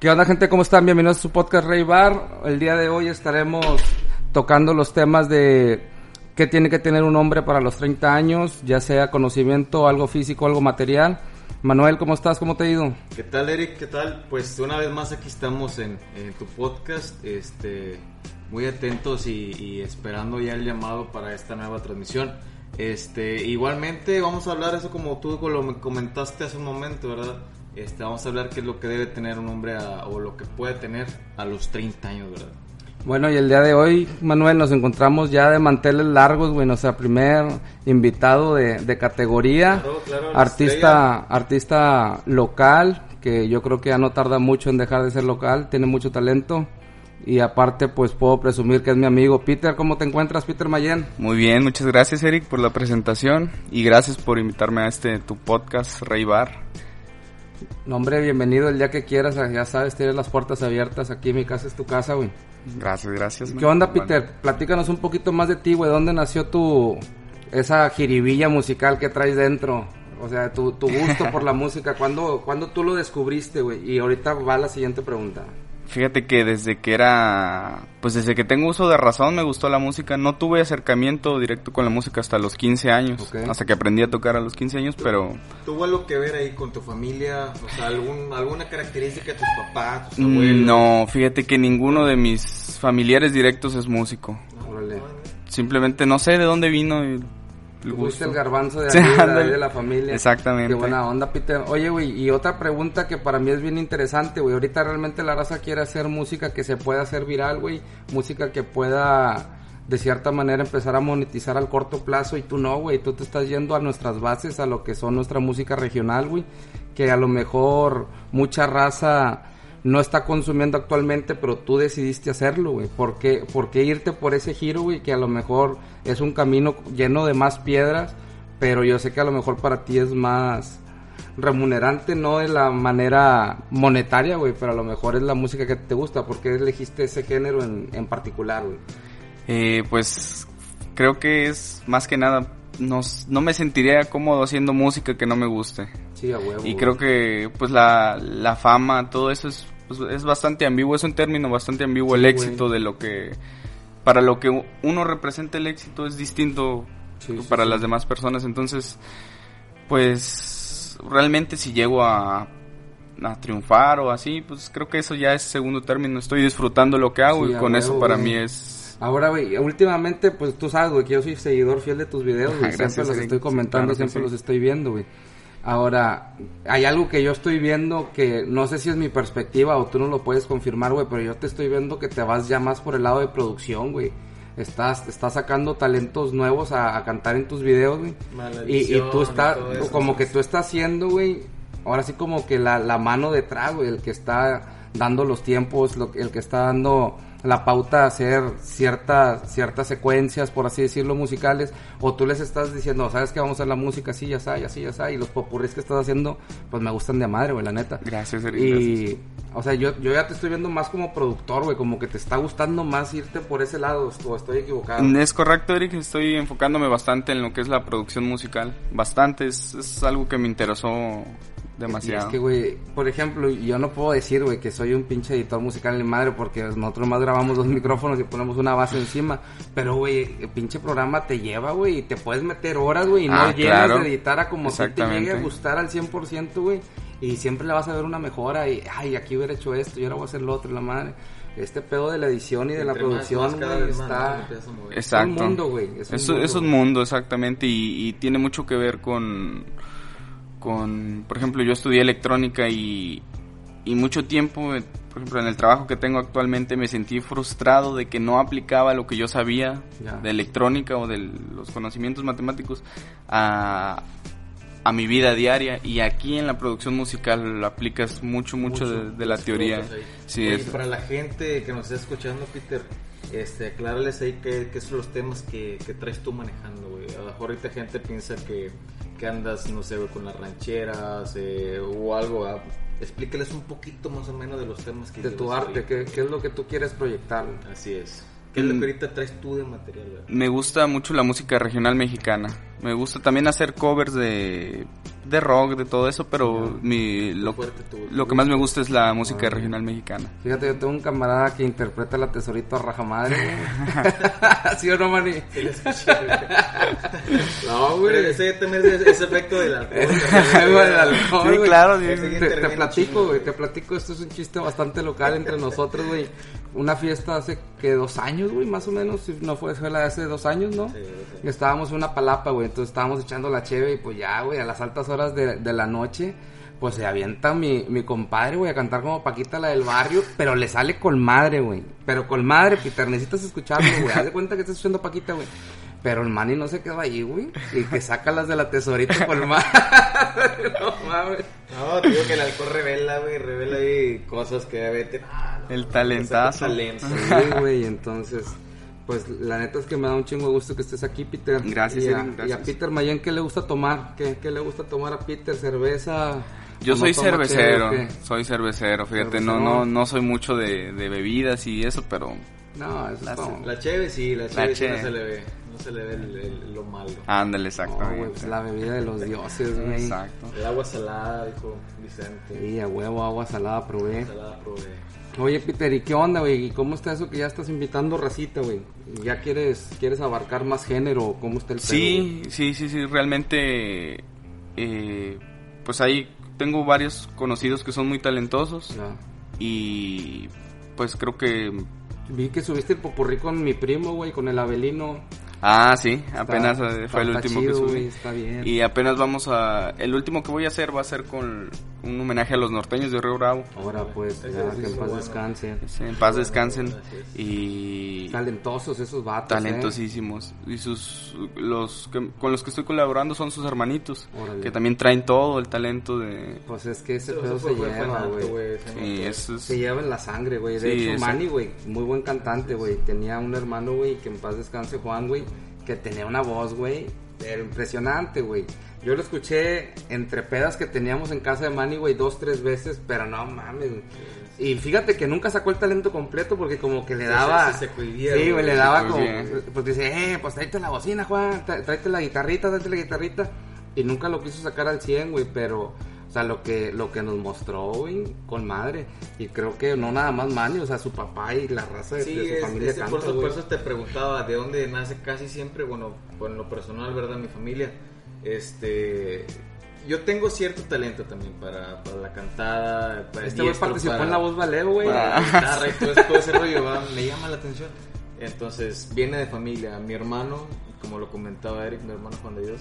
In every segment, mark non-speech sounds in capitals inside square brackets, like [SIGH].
¿Qué onda gente? ¿Cómo están? Bienvenidos a su podcast Rey Bar. El día de hoy estaremos tocando los temas de qué tiene que tener un hombre para los 30 años, ya sea conocimiento, algo físico, algo material. Manuel, ¿cómo estás? ¿Cómo te ha ido? ¿Qué tal, Eric? ¿Qué tal? Pues una vez más aquí estamos en, tu podcast, este, muy atentos y, y, esperando ya el llamado para esta nueva transmisión. Este, igualmente vamos a hablar eso como tú lo comentaste hace un momento, ¿verdad? Este, vamos a hablar qué es lo que debe tener un hombre a, o lo que puede tener a los 30 años, ¿verdad? Bueno, y el día de hoy, Manuel, nos encontramos ya de manteles largos, güey, nuestro primer invitado de, de categoría, Claro, claro, la artista, artista local, que yo creo que ya no tarda mucho en dejar de ser local, tiene mucho talento. Y aparte, pues puedo presumir que es mi amigo Peter. ¿Cómo te encuentras, Peter Mayen? Muy bien, muchas gracias Eric por la presentación y gracias por invitarme a este tu podcast Rey Bar. No, hombre, bienvenido el día que quieras. Ya sabes, tienes las puertas abiertas. Aquí mi casa es tu casa, güey. Gracias, gracias. ¿Qué onda, Peter? Platícanos un poquito más de ti, güey. ¿Dónde nació tu esa jiribilla musical que traes dentro? O sea, tu, tu gusto por la [LAUGHS] música. ¿Cuándo, ¿Cuándo tú lo descubriste, güey? Y ahorita va la siguiente pregunta. Fíjate que desde que era, pues desde que tengo uso de razón me gustó la música. No tuve acercamiento directo con la música hasta los 15 años, hasta que aprendí a tocar a los 15 años, pero ¿Tuvo algo que ver ahí con tu familia? O sea, algún, alguna característica de tus papás, tus mm, abuelos. no, fíjate que ninguno de mis familiares directos es músico. Órale. Simplemente no sé de dónde vino el gusto. el garbanzo Sí, de la familia. Exactamente. Qué buena onda, Peter. Oye, güey, y otra pregunta que para mí es bien interesante, güey. Ahorita realmente la raza quiere hacer música que se pueda hacer viral, güey. Música que pueda, de cierta manera, empezar a monetizar al corto plazo. Y tú no, güey. Tú te estás yendo a nuestras bases, a lo que son nuestra música regional, güey. Que a lo mejor mucha raza no está consumiendo actualmente, pero tú decidiste hacerlo, güey. ¿Por qué, ¿Por qué irte por ese giro, güey? Que a lo mejor es un camino lleno de más piedras, pero yo sé que a lo mejor para ti es más remunerante, no de la manera monetaria, güey, pero a lo mejor es la música que te gusta. ¿Por qué elegiste ese género en, en particular, güey? Eh, pues creo que es más que nada, no, no me sentiría cómodo haciendo música que no me guste. Sí, a huevo. Y creo que pues la, la fama, todo eso es, pues, es bastante ambiguo, es un término bastante ambiguo Sí, el güey. éxito de lo que... Para lo que uno representa el éxito es distinto Sí, para sí. las demás personas, entonces pues realmente si llego a, a triunfar o así, pues creo que eso ya es segundo término, estoy disfrutando lo que hago y con eso para güey. mí es... Ahora, güey, últimamente, pues tú sabes, güey, que yo soy seguidor fiel de tus videos, [LAUGHS] güey. Gracias, Siempre los estoy comentando, Claro siempre sí. los estoy viendo, güey. Ahora, hay algo que yo estoy viendo que no sé si es mi perspectiva o tú no lo puedes confirmar, güey, pero yo te estoy viendo que te vas ya más por el lado de producción, güey. Estás, estás sacando talentos nuevos a, a cantar en tus videos, güey. Y, y tú estás, eso, como que tú estás haciendo, güey, ahora sí como que la, la mano detrás, güey, el que está dando los tiempos, lo, que- el que está dando la pauta hacer ciertas ciertas secuencias, por así decirlo, musicales, o tú les estás diciendo, sabes que vamos a hacer la música así, ya está, y así, ya está, y los popurris que estás haciendo, pues me gustan de madre, güey, la neta. Gracias, Eric, gracias. Y, o sea, yo, yo ya te estoy viendo más como productor, güey, como que te está gustando más irte por ese lado, o estoy equivocado. Es correcto, Eric. Estoy enfocándome bastante en lo que es la producción musical. Bastante. Es, es algo que me interesó Y demasiado. es que, güey, por ejemplo, yo no puedo decir, güey, que soy un pinche editor musical en madre porque nosotros más grabamos dos [LAUGHS] micrófonos y ponemos una base encima. Pero, güey, el pinche programa te lleva, güey, y te puedes meter horas, güey, y no Ah, llegas claro. de editar a como si te llegue a gustar al 100%, güey. Y siempre le vas a ver una mejora y, ay, aquí hubiera hecho esto y ahora voy a hacer lo otro, la madre. Este pedo de la edición y de la Entre producción, güey, está... Exacto. Es un mundo, güey, es mundo, es un mundo, exactamente. Y, y tiene mucho que ver con, con, por ejemplo, yo estudié electrónica y, y mucho tiempo, eh, por ejemplo, en el trabajo que tengo actualmente me sentí frustrado de que no aplicaba lo que yo sabía de electrónica o de los conocimientos matemáticos a, a mi vida diaria. Y aquí en la producción musical lo aplicas mucho, mucho, de, de la teoría. Sí, Oye, es- para la gente que nos está escuchando, Peter, este, aclárales ahí qué, qué son los temas que, que traes tú manejando, güey. A lo mejor ahorita gente piensa que, que andas, no sé, güey, con las rancheras eh, o algo. ¿verdad? Explícales un poquito más o menos de los temas que De tu arte. ¿qué, qué es lo que tú quieres proyectar? Así es. ¿Qué es lo Mm. que ahorita traes tú de material, güey? Me gusta mucho la música regional mexicana. Me gusta también hacer covers de, de rock, de todo eso, pero mi, lo, lo que más me gusta es la música regional mexicana. Fíjate, yo tengo un camarada que interpreta la tesorito a rajamadre, güey. [LAUGHS] [LAUGHS] ¿Sí o no, Mani? Sí, güey. No, Pero ese también es ese efecto del alcohol. [LAUGHS] Algo del alcohol, Sí, güey. claro, sí. Te, platico, güey, te platico, esto es un chiste bastante local entre nosotros, güey. Una fiesta hace que dos años, güey, más o menos, si no fue, fue la de hace dos años, ¿no? Sí, sí. Estábamos en una palapa, güey, entonces estábamos echando la cheve y pues ya, güey, a las altas horas de, de la noche, pues se avienta mi, mi compadre, güey, a cantar como Paquita la del barrio, pero le sale con madre, güey. Pero con madre, Peter, necesitas escucharlo, güey. Haz de cuenta que estás escuchando Paquita, güey. Pero el mani no se quedó ahí, güey. Y que saca las de la tesorita con madre. [LAUGHS] no mames. No, digo que el alcohol revela, güey, revela ahí cosas que vete. Ah, no, El talentazo. talento. Sí, güey, entonces, pues la neta es que me da un chingo de gusto que estés aquí, Peter. Gracias, y a, gracias. y a Peter Mayen, ¿qué le gusta tomar? ¿Qué, qué le gusta tomar a Peter? ¿Cerveza? Yo ¿O no soy cervecero, soy cervecero, fíjate, no, Cervecero. no, no soy mucho de, de bebidas y eso, pero No, eso La- es como... La cheve sí, la cheve sí no se le ve. No se le ve el- el- lo malo. ándale, No, pues la bebida de los dioses, güey. Exacto. El agua salada, dijo Vicente. Sí, a huevo, agua salada probé. Salada probé. Oye, Peter, ¿y qué onda, güey? ¿Y cómo está eso que ya estás invitando racita, güey? ¿Ya quieres, quieres abarcar más género? ¿Cómo está el pedo, Sí, sí, sí, sí, realmente, eh, pues ahí tengo varios conocidos que son muy talentosos? Ya. y pues creo que, Vi que subiste el popurrí con mi primo, güey, con el Abelino. Ah, sí, apenas Está- eh, fue el está último chido, que subí. güey, está bien. Y apenas vamos a, el último que voy a hacer va a ser con un homenaje a los norteños de Río Bravo. Ahora, pues, ya, que en paz bueno. descanse. Sí, En paz descansen y Talentosos esos vatos, talentosísimos y sus los que, con los que estoy colaborando son sus hermanitos Órale. que también traen todo el talento de. Pues es que ese Eso pedo se lleva, güey. se sí, notó. eso es- Se lleva en la sangre, güey. De Sí, hecho. Manny, güey, muy buen cantante, güey. Tenía un hermano, güey, que en paz descanse, Juan, güey, que tenía una voz, güey, pero impresionante, güey. Yo lo escuché entre pedas que teníamos en casa de Manny, güey, dos, tres veces, pero no mames. Y fíjate que nunca sacó el talento completo porque como que le daba... se- se cohibía, Sí, güey, le daba como... Pues dice, eh, pues tráete la bocina, Juan, tráete la guitarrita, tráete la guitarrita. Y nunca lo quiso sacar al 100, güey, pero... Sea, lo que, lo que nos mostró, güey, con madre. Y creo que no nada más Manny, o sea, su papá y la raza de, Sí, de su es- familia canta, por, eso te preguntaba de dónde nace casi siempre, bueno, por lo personal, ¿verdad? Mi familia. Este. Yo tengo cierto talento también para, para la cantada. Para Este güey participó para- en La Voz Valeo, güey. para la [LAUGHS] guitarra y todo, todo ese rollo, ¿va? me llama la atención. Entonces, viene de familia. Mi hermano, como lo comentaba Eric, mi hermano Juan de Dios,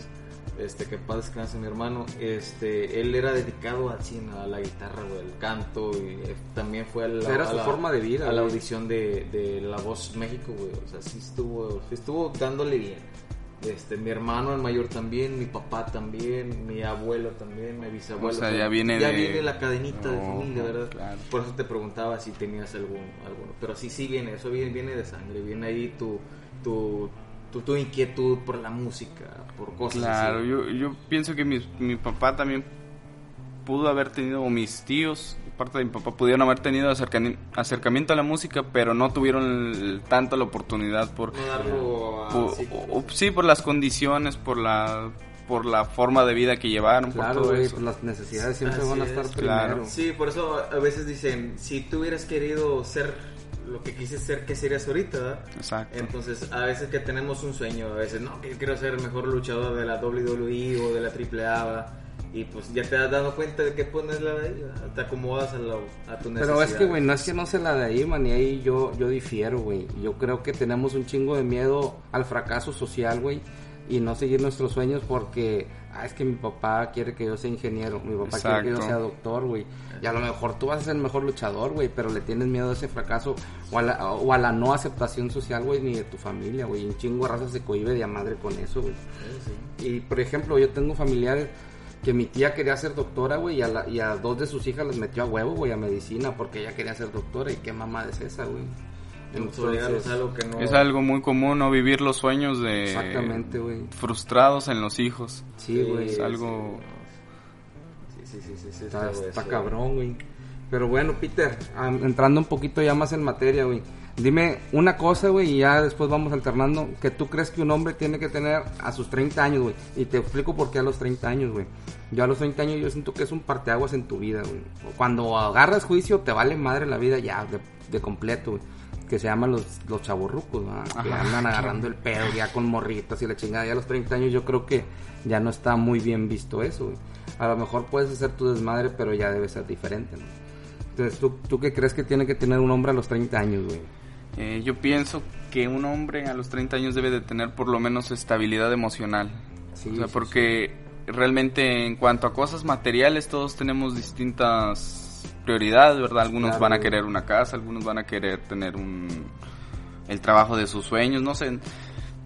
este, que paz descanse mi hermano, este, él era dedicado al cine, a la guitarra, güey, al canto, y eh, también fue a la, Era a su la- forma de vida, a la audición de, de La Voz México, güey, o sea, sí estuvo, sí estuvo dándole bien. Este, mi hermano el mayor también, mi papá también, mi abuelo también, mi bisabuelo. O sea, ya viene ya de- viene la cadenita de No, familia, ¿verdad? claro. Por eso te preguntaba si tenías algún, alguno. Pero sí, sí viene, eso viene, viene de sangre, viene ahí tu, tu, tu, tu inquietud por la música, por cosas Claro, así. yo, yo pienso que mi, mi papá también pudo haber tenido, o mis tíos, parte de mi papá, pudieron haber tenido acercani- acercamiento a la música, pero no tuvieron el- tanto la oportunidad por, o- o- sí, por las condiciones, por la por la forma de vida que llevaron, por todo eso. pues las necesidades siempre Así van a estar es, claro. primero. Sí, por eso a veces dicen, si tú hubieras querido ser lo que quisiste ser, ¿qué serías ahorita? verdad? Exacto. Entonces, a veces que tenemos un sueño, a veces, no, que yo quiero ser el mejor luchador de la WWE o de la AAA, ¿verdad? y pues ya te has dado cuenta de que pones la de ahí, ¿verdad? te acomodas a, la, a tu necesidad. Pero es que, güey, no es que no se la de ahí, man, y ahí yo, yo difiero, güey. Yo creo que tenemos un chingo de miedo al fracaso social, güey, y no seguir nuestros sueños porque, ah, es que mi papá quiere que yo sea ingeniero, mi papá quiere que yo sea doctor, güey. Y a lo mejor tú vas a ser el mejor luchador, güey, pero le tienes miedo a ese fracaso o a la, o a la no aceptación social, güey, ni de tu familia, güey. Un chingo de raza se cohibe de a madre con eso, güey. Sí, sí. Y por ejemplo, yo tengo familiares que mi tía quería ser doctora, güey, y, a la- y a dos de sus hijas les metió a huevo, güey, a medicina, porque ella quería ser doctora. ¿Y qué mamá es esa, güey? Entonces, a algo que no... Es algo muy común, ¿no? Vivir los sueños de... Exactamente, güey. Frustrados en los hijos. Sí, güey. es algo- Sí, sí, sí, sí, Está, está está cabrón, güey. Pero bueno, Peter, entrando un poquito ya más en materia, güey. Dime una cosa, güey, y ya después vamos alternando. Que tú crees que un hombre tiene que tener a sus 30 años, güey. Y te explico por qué a los 30 años, güey. Yo a los 30 años yo siento que es un parteaguas en tu vida, güey. Cuando agarras juicio te vale madre la vida ya, de, de completo, güey. Que se llaman los, los chavorrucos, ¿verdad? Que andan agarrando el pedo ya con morritas y la chingada. Ya a los 30 años yo creo que ya no está muy bien visto eso, güey. A lo mejor puedes hacer tu desmadre, pero ya debe ser diferente, ¿no? Entonces, ¿tú, ¿tú qué crees que tiene que tener un hombre a los 30 años, güey? Eh, yo pienso que un hombre a los 30 años debe de tener por lo menos estabilidad emocional. Sí, o sea, sí, porque realmente en cuanto a cosas materiales todos tenemos distintas prioridades, ¿verdad? Algunos Claro, van a querer una casa, algunos van a querer tener un el trabajo de sus sueños, no sé.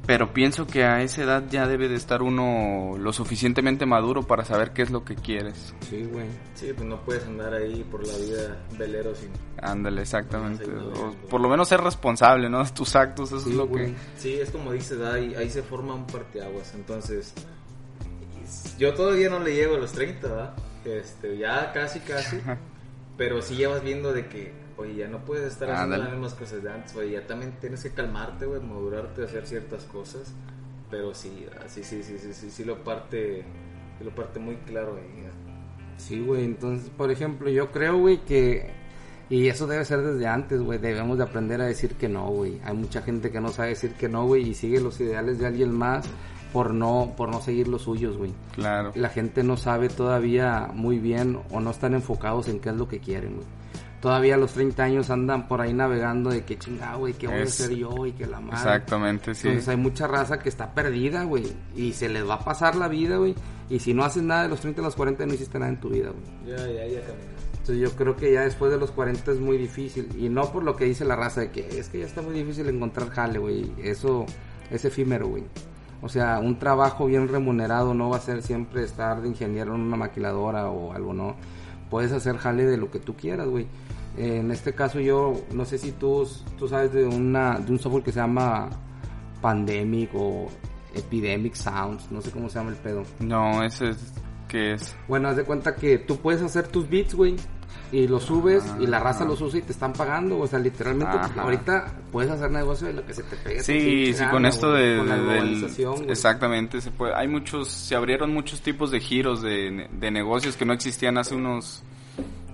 Pero pienso que a esa edad ya debe de estar uno lo suficientemente maduro para saber qué es lo que quieres. Sí, güey. Sí, pues no puedes andar ahí por la vida velero sin... Ándale, exactamente. O por lo menos ser responsable, ¿no? De [LAUGHS] tus actos, eso Sí, es lo güey. que... Sí, es como dices, ahí, ahí se forma un parteaguas. Entonces, yo todavía no le llego a los 30, ¿verdad? Este, ya casi, casi. [LAUGHS] pero sí ya vas viendo de que, oye, ya no puedes estar haciendo Ándale. las mismas cosas de antes, oye, ya también tienes que calmarte, güey, madurarte, hacer ciertas cosas. Pero sí, ah, sí, sí, sí, sí, sí, sí lo parte, sí lo parte muy claro ahí. Sí, güey. Entonces, por ejemplo, yo creo, güey, que... Y eso debe ser desde antes, güey. Debemos de aprender a decir que no, güey. Hay mucha gente que no sabe decir que no, güey, y sigue los ideales de alguien más por no, por no seguir los suyos, güey. Claro. La gente no sabe todavía muy bien o no están enfocados en qué es lo que quieren, güey. Todavía a los 30 años andan por ahí navegando de que chingado, güey, qué voy a Es- hacer yo y que la madre. Exactamente, sí. Entonces hay mucha raza que está perdida, güey. Y se les va a pasar la vida, güey. Y si no haces nada de los 30 a los 40 no hiciste nada en tu vida, güey. Ya, ya, ya caminé. Entonces yo creo que ya después de los 40 es muy difícil. Y no por lo que dice la raza de que es que ya está muy difícil encontrar jale, güey. Eso es efímero, güey. O sea, un trabajo bien remunerado no va a ser siempre estar de ingeniero en una maquiladora o algo, ¿no? Puedes hacer jale de lo que tú quieras, güey. Eh, en este caso yo, no sé si tú, tú sabes de, una, de un software que se llama Pandemic o Epidemic Sounds, no sé cómo se llama el pedo. No, ese es... ¿Qué es? Bueno, haz de cuenta que tú puedes hacer tus beats, güey, y los subes y la raza Ah. los usa y te están pagando, o sea, literalmente Ajá. ahorita puedes hacer negocio de lo que se te pegue. Sí, sí, con esto de, con la globalización, exactamente, se puede, hay muchos, se abrieron muchos tipos de giros de, de negocios que no existían hace unos,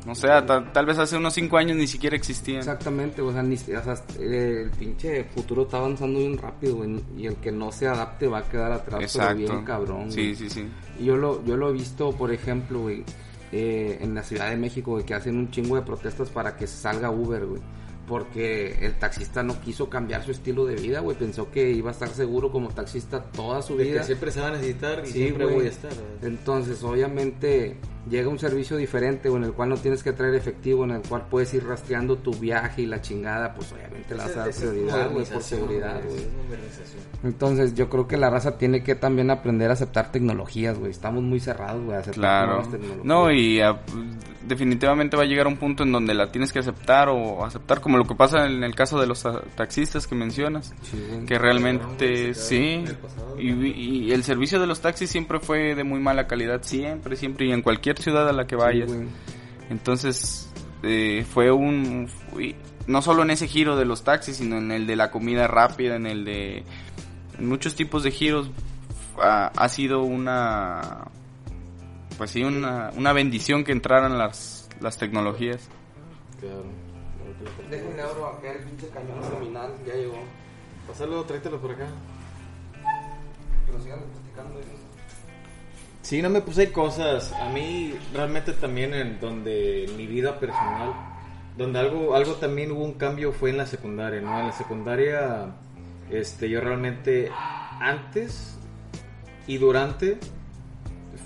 no sé, tal, tal vez hace unos cinco años ni siquiera existían. Exactamente, o sea, ni- o sea, eh, el pinche futuro está avanzando bien rápido, güey, y el que no se adapte va a quedar atrás, pero bien cabrón, Sí, güey. sí, sí. Y Yo lo, yo lo he visto, por ejemplo, güey, eh, en la Ciudad de México, güey, que hacen un chingo de protestas para que salga Uber, güey. Porque el taxista no quiso cambiar su estilo de vida, güey. Pensó que iba a estar seguro como taxista toda su De vida. que siempre se va a necesitar y Sí, siempre güey. voy a estar. Entonces, obviamente, llega un servicio diferente, güey, en el cual no tienes que traer efectivo, en el cual puedes ir rastreando tu viaje y la chingada, pues obviamente le vas a dar prioridad, güey, por seguridad, güey. Entonces, yo creo que la raza tiene que también aprender a aceptar tecnologías, güey. Estamos muy cerrados, güey, a aceptar Claro. nuevas tecnologías. No, y definitivamente va a llegar un punto en donde la tienes que aceptar o aceptar como lo que pasa en el caso de los taxistas que mencionas. Sí, que realmente sí y, y el servicio de los taxis siempre fue de muy mala calidad siempre siempre y en cualquier ciudad a la que Sí, vayas güey. entonces eh, fue un fui- no solo en ese giro de los taxis sino en el de la comida rápida en el de en muchos tipos de giros ha, ha sido una pues sí una, una bendición que entraran las las tecnologías Claro. Déjenle abro acá el pinche cañón seminal, ya llegó. Pásalo, tráetelo por acá. Pero sigan platicando. Sí, no me puse cosas. A mí realmente también en donde mi vida personal, donde algo, algo también hubo un cambio fue en la secundaria, ¿no? En la secundaria, este, yo realmente antes y durante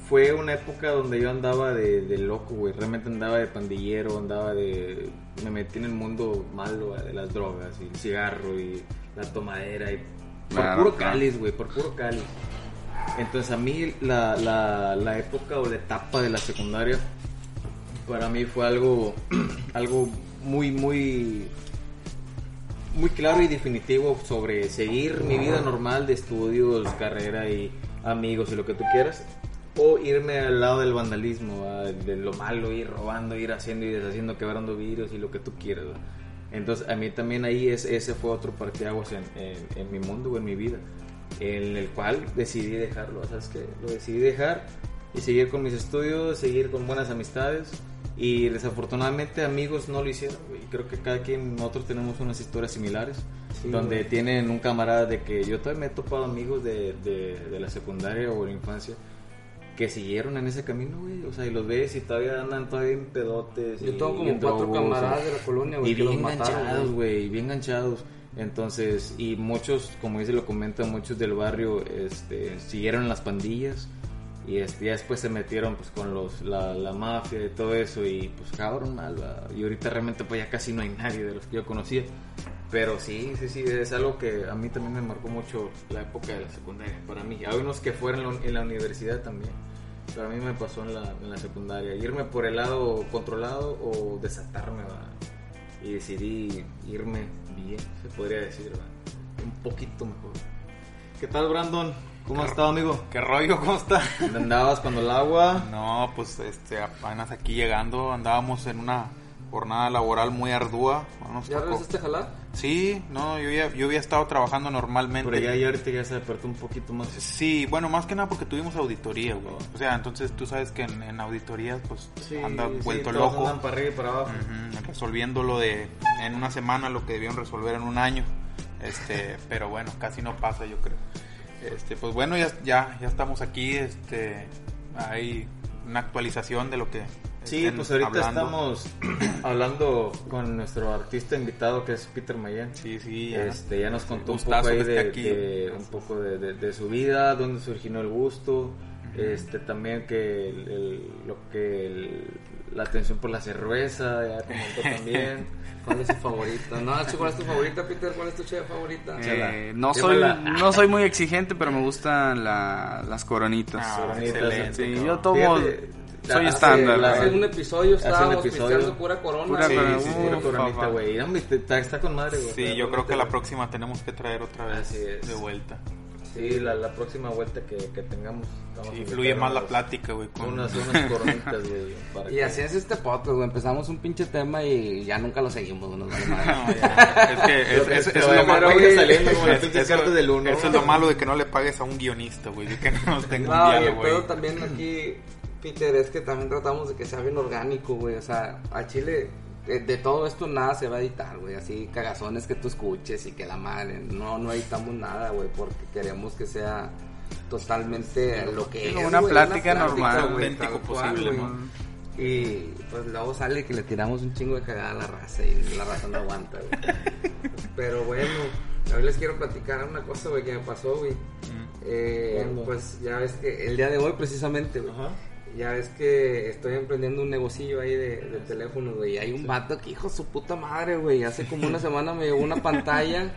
fue una época donde yo andaba de, de loco, güey. Realmente andaba de pandillero, andaba de... Me metí en el mundo malo güey, de las drogas y el cigarro y la tomadera y... Por Claro, puro cáliz, güey, por puro cáliz. Entonces a mí la, la, la época o la etapa de la secundaria para mí fue algo, [CLEARS THROAT] algo muy, muy, muy claro y definitivo sobre seguir mi vida normal de estudios, carrera y amigos y lo que tú quieras. O irme al lado del vandalismo, ¿va? de lo malo, ir robando, ir haciendo y deshaciendo, quebrando vidrios y lo que tú quieras. Entonces, a mí también ahí es, ese fue otro parteaguas en, en, en mi mundo o en mi vida, en el cual decidí dejarlo, ¿sabes qué? Lo decidí dejar y seguir con mis estudios, seguir con buenas amistades. Y desafortunadamente amigos no lo hicieron, güey. Creo que cada quien, nosotros tenemos unas historias similares, Sí, donde güey. tienen un camarada de que yo también me he topado amigos de, de, de la secundaria o la infancia que siguieron en ese camino, güey. O sea, y los ves y todavía andan todavía en pedotes. Yo y- tengo y como cuatro drogos, camaradas de la colonia, güey, Y que los bien mataron, enganchados, güey. güey, bien enganchados. Entonces, y muchos, como dice, lo comentan, muchos del barrio este, siguieron las pandillas. Y este, ya después se metieron pues con los, la, mafia y todo eso. Y pues cabrón mal. Y ahorita realmente pues ya casi no hay nadie de los que yo conocía. Pero sí, sí, sí, es algo que a mí también me marcó mucho la época de la secundaria. Para mí, hay unos que fueron en la universidad también. Pero a mí me pasó en la, en la secundaria. Irme por el lado controlado o desatarme, ¿verdad? Y decidí irme bien, se podría decir, ¿verdad? Un poquito mejor. ¿Qué tal, Brandon? ¿Cómo has estado, amigo? ¿Qué rollo? ¿Cómo está? ¿Dónde andabas cuando el agua? No, pues este, apenas aquí llegando, andábamos en una jornada laboral muy ardua. Nos ¿Ya regresaste a jalar? Sí, no, yo, ya, yo había estado trabajando normalmente. Pero ya, ya ahorita ya se despertó un poquito más. Sí, bueno, más que nada porque tuvimos auditoría, güey. O sea, entonces tú sabes que en, en auditorías, pues Sí, anda sí, vuelto todos loco. andan para arriba y para abajo. Resolviendo lo de en una semana lo que debieron resolver en un año. Este, [LAUGHS] pero bueno, casi no pasa, yo creo. Este, pues bueno, ya, ya, ya estamos aquí. Este, hay una actualización de lo que. Sí, pues ahorita hablando. estamos [CLEARS THROAT] hablando con nuestro artista invitado que es Peter Mayen. Sí, sí, ya. Este, ya nos contó un poco ahí de, aquí. de- un poco de, de- de su vida, dónde surgió el gusto, este también que el- el- lo que el- la atención por la cerveza, ya comentó también. [LAUGHS] ¿Cuál es tu favorita? No, ¿cuál es tu favorita, Peter? ¿Cuál es tu cheve favorita? Eh, no, soy, no soy muy exigente, pero me gustan la- las coronitas. Ah, Coronitas, excelente, Sí, yo tomo, Fíjate, soy estándar. Hace un episodio un estábamos episodio. pisteando pura corona. Pura Sí, sí, sí, pura coronita, güey. Está, está con madre, güey. Sí, yo creo que la próxima tenemos que traer otra vez Así es. de vuelta. Sí, la, la próxima vuelta que, que tengamos. Sí, fluye más la plática, güey. con- Unas, unas coronitas, güey. Y que- así es este podcast, güey. Empezamos un pinche tema y ya nunca lo seguimos, güey. [LAUGHS] No, ya, es que es, es- Pero es bueno, lo malo, pero saliendo como las Es- eso- cartas del uno. Eso es lo malo de que no le pagues a un guionista, güey. De que no nos [LAUGHS] tenga un No, el diálogo, güey. también aquí, Peter, es que también tratamos de que sea bien orgánico, güey. O sea, a Chile, de, de todo esto nada se va a editar, güey. Así cagazones que tú escuches y que la madre. No, no editamos nada, güey, porque queremos que sea totalmente lo que es. una güey, plática normal, güey, auténtico posible. Y pues luego sale que le tiramos un chingo de cagada a la raza y la raza no aguanta, güey. [LAUGHS] Pero bueno, hoy les quiero platicar una cosa, güey, que me pasó, güey. Eh, ¿Cuándo? pues ya ves que el día de hoy precisamente, güey. Ajá. Ya ves que estoy emprendiendo un negocillo ahí de, de teléfonos, güey. Y hay un vato que, hijo su puta madre, güey. Hace como una [LAUGHS] semana me llegó una pantalla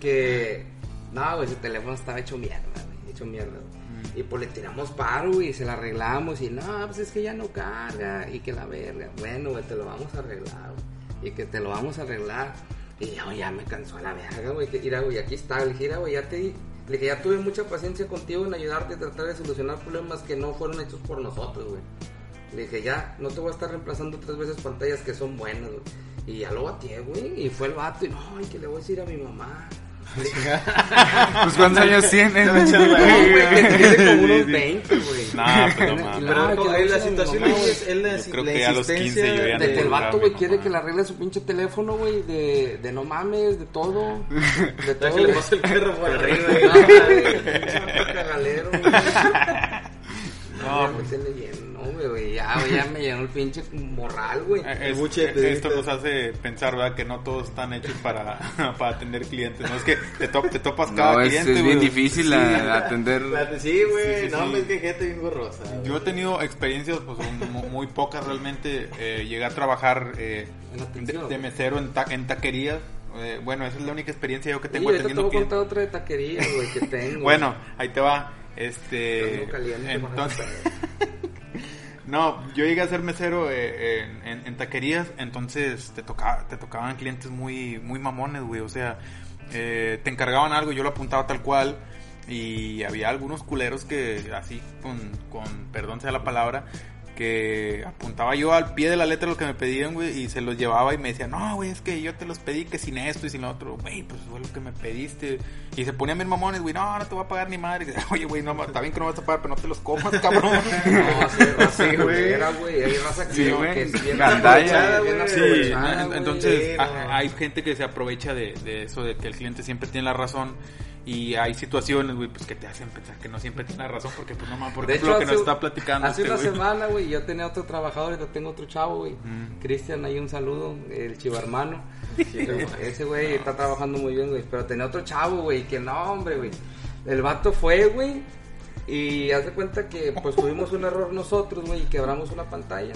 que... No, güey, su teléfono estaba hecho mierda, güey. Hecho mierda, güey. Y pues le tiramos paro, güey, y se la arreglamos. Y no, pues es que ya no carga. Y que la verga. Bueno, güey, te lo vamos a arreglar, güey. Y que te lo vamos a arreglar. Y yo ya me cansó a la verga, güey. Que, mira, güey, aquí está. Dije, mira, güey, ya te di- Le dije, ya tuve mucha paciencia contigo en ayudarte a tratar de solucionar problemas que no fueron hechos por nosotros, güey. Le dije, ya, no te voy a estar reemplazando tres veces pantallas que son buenas, güey. Y ya lo bateé, güey. Y fue el vato. Y no, ay, que le voy a decir a mi mamá. Pues cuántos años tienes, No, güey, que tiene como unos Sí, sí. 20, güey. Nah, pues no no, Pero que no, la situación es, es la, Yo creo la que ya a los 15 insistencia yo ya De que el no vato, güey, quiere que le arregle su pinche teléfono, güey, de, de no mames, de todo. De todo. que le güey. pasa el perro por arriba. [LAUGHS] [LAUGHS] No, güey, pinche cagalero, güey. Güey, ya, güey, ya me llenó el pinche morral, güey. Eh, es- esto nos hace pensar, ¿verdad? Que no todos están hechos para, [LAUGHS] para atender clientes. No es que te, to- te topas cada No, es, cliente. es bien güey. difícil Sí. a- atender. [LAUGHS] La- Sí, güey. Sí, sí, no, es que gente bien borrosa. Yo he tenido experiencias pues, mu- muy pocas realmente. Eh, llegué a trabajar eh, En de, atención. de mesero en, ta- en taquerías. Eh, bueno, esa es la única experiencia yo que tengo te atendiendo voy a clientes. contar otra de taquería, güey, que [LAUGHS] tengo. Bueno, ahí te va. Este, caliente entonces, no, yo llegué a ser mesero eh, en, taquerías, entonces te tocaba, te tocaban clientes muy, muy mamones, güey. O sea, eh, te encargaban algo, yo lo apuntaba tal cual. Y había algunos culeros que, así, con, con perdón sea la palabra, que apuntaba yo al pie de la letra lo que me pedían, güey, y se los llevaba y me decía, no, güey, es que yo te los pedí que sin esto y sin lo otro, güey, pues fue lo que me pediste. Y se ponían bien mamones, güey, no, no te voy a pagar ni madre. Y dice, [LAUGHS] Oye, güey, no, está bien que no vas a pagar, pero no te los comas, [LAUGHS] cabrón. No, así, así, [LAUGHS] güey. Era, güey. Hay raza que Sí, güey. que es bien Gandalla, aprovechada, güey. bien Sí, aprovechada, en- güey. entonces hay gente que se aprovecha de, de eso, de que el cliente siempre tiene la razón. Y hay situaciones, güey, pues que te hacen pensar que no siempre tiene la razón, porque pues no mames, por De ejemplo, lo que hace- nos está platicando Hace este una semana, güey, yo tenía otro trabajador y yo tengo otro chavo, güey. Mm. Cristian, ahí un saludo, el chivarmano. [LAUGHS] Ese güey está trabajando muy bien, güey. Pero tenía otro chavo, güey, que no, hombre, güey. El vato fue, güey. Y haz de cuenta que, pues, tuvimos un error nosotros, güey, y quebramos una pantalla.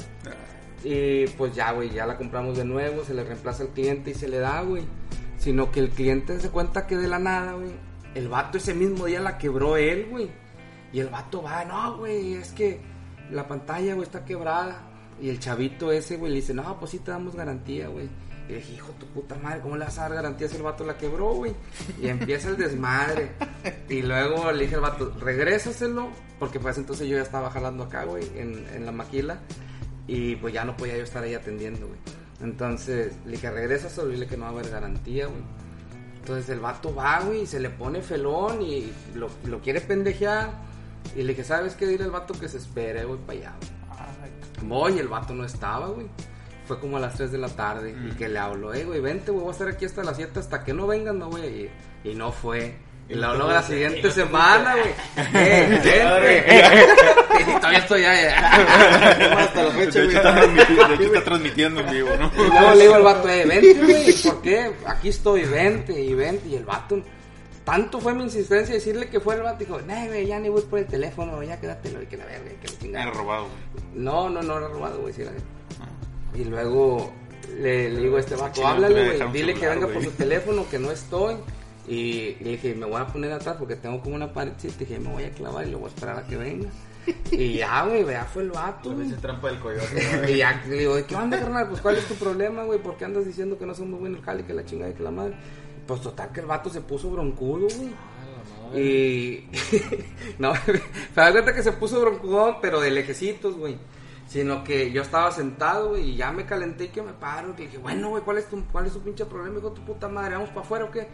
Y pues ya, güey, ya la compramos de nuevo, se le reemplaza al cliente y se le da, güey. Sino que el cliente se cuenta que de la nada, güey, el vato ese mismo día la quebró él, güey. Y el vato va, no, güey, es que la pantalla, güey, está quebrada. Y el chavito ese, güey, le dice, no, pues sí te damos garantía, güey. Y le dije, hijo tu puta madre, ¿cómo le vas a dar garantía si el vato la quebró, güey? Y empieza el desmadre. Y luego le dije al vato, regrésaselo, porque pues entonces yo ya estaba jalando acá, güey, en, la maquila. Y pues ya no podía yo estar ahí atendiendo, güey. Entonces le dije, regrésaselo, dile que no va a haber garantía, güey. Entonces el vato va, güey, y se le pone felón y lo, lo quiere pendejear. Y le dije, ¿sabes qué? Dile al vato que se espere, güey, para allá, güey. Voy, y el vato no estaba, güey. Fue como a las 3 de la tarde y que le habló, eh, güey, vente, güey, voy a estar aquí hasta las 7, hasta que no vengan, no voy a ir. Y no fue. Y le habló la siguiente semana, güey. Eh. [LAUGHS] Y todavía estoy allá. Hasta la fecha, güey. está transmitiendo, de hecho, está transmitiendo en vivo, ¿no? Y luego le digo al vato, eh, vente, güey, ¿por qué? Aquí estoy, vente, y vente. Y el vato, tanto fue mi insistencia decirle que fue el vato, dijo, no, güey, ya ni voy por el teléfono, ya quédatelo, y que la verga, que la Me chingada. han robado, güey. No, no, no era robado, güey, sí era. Y luego le, le digo a este vato, háblale, güey, dile que venga por su teléfono, que no estoy. Y, le dije, me voy a poner atrás porque tengo como una paredcita. Y dije, me voy a clavar y le voy a esperar a que venga. Y ya, güey, ya fue el vato. Pinche trampa del coyote. [LAUGHS] Y ya le digo, ¿qué onda, carnal? Pues, ¿cuál es tu problema, güey? ¿Por qué andas diciendo que no somos buenos jale, que la chingada y que la madre? Pues, total, que el vato se puso broncudo, güey. Y. [LAUGHS] no, [LAUGHS] me da cuenta que se puso broncudón, pero de lejecitos, güey. Sino que yo estaba sentado, güey, y ya me calenté y que me paro. Y le dije, bueno, güey, ¿cuál es tu, cuál es tu pinche problema, hijo de tu puta madre? ¿Vamos para afuera o qué?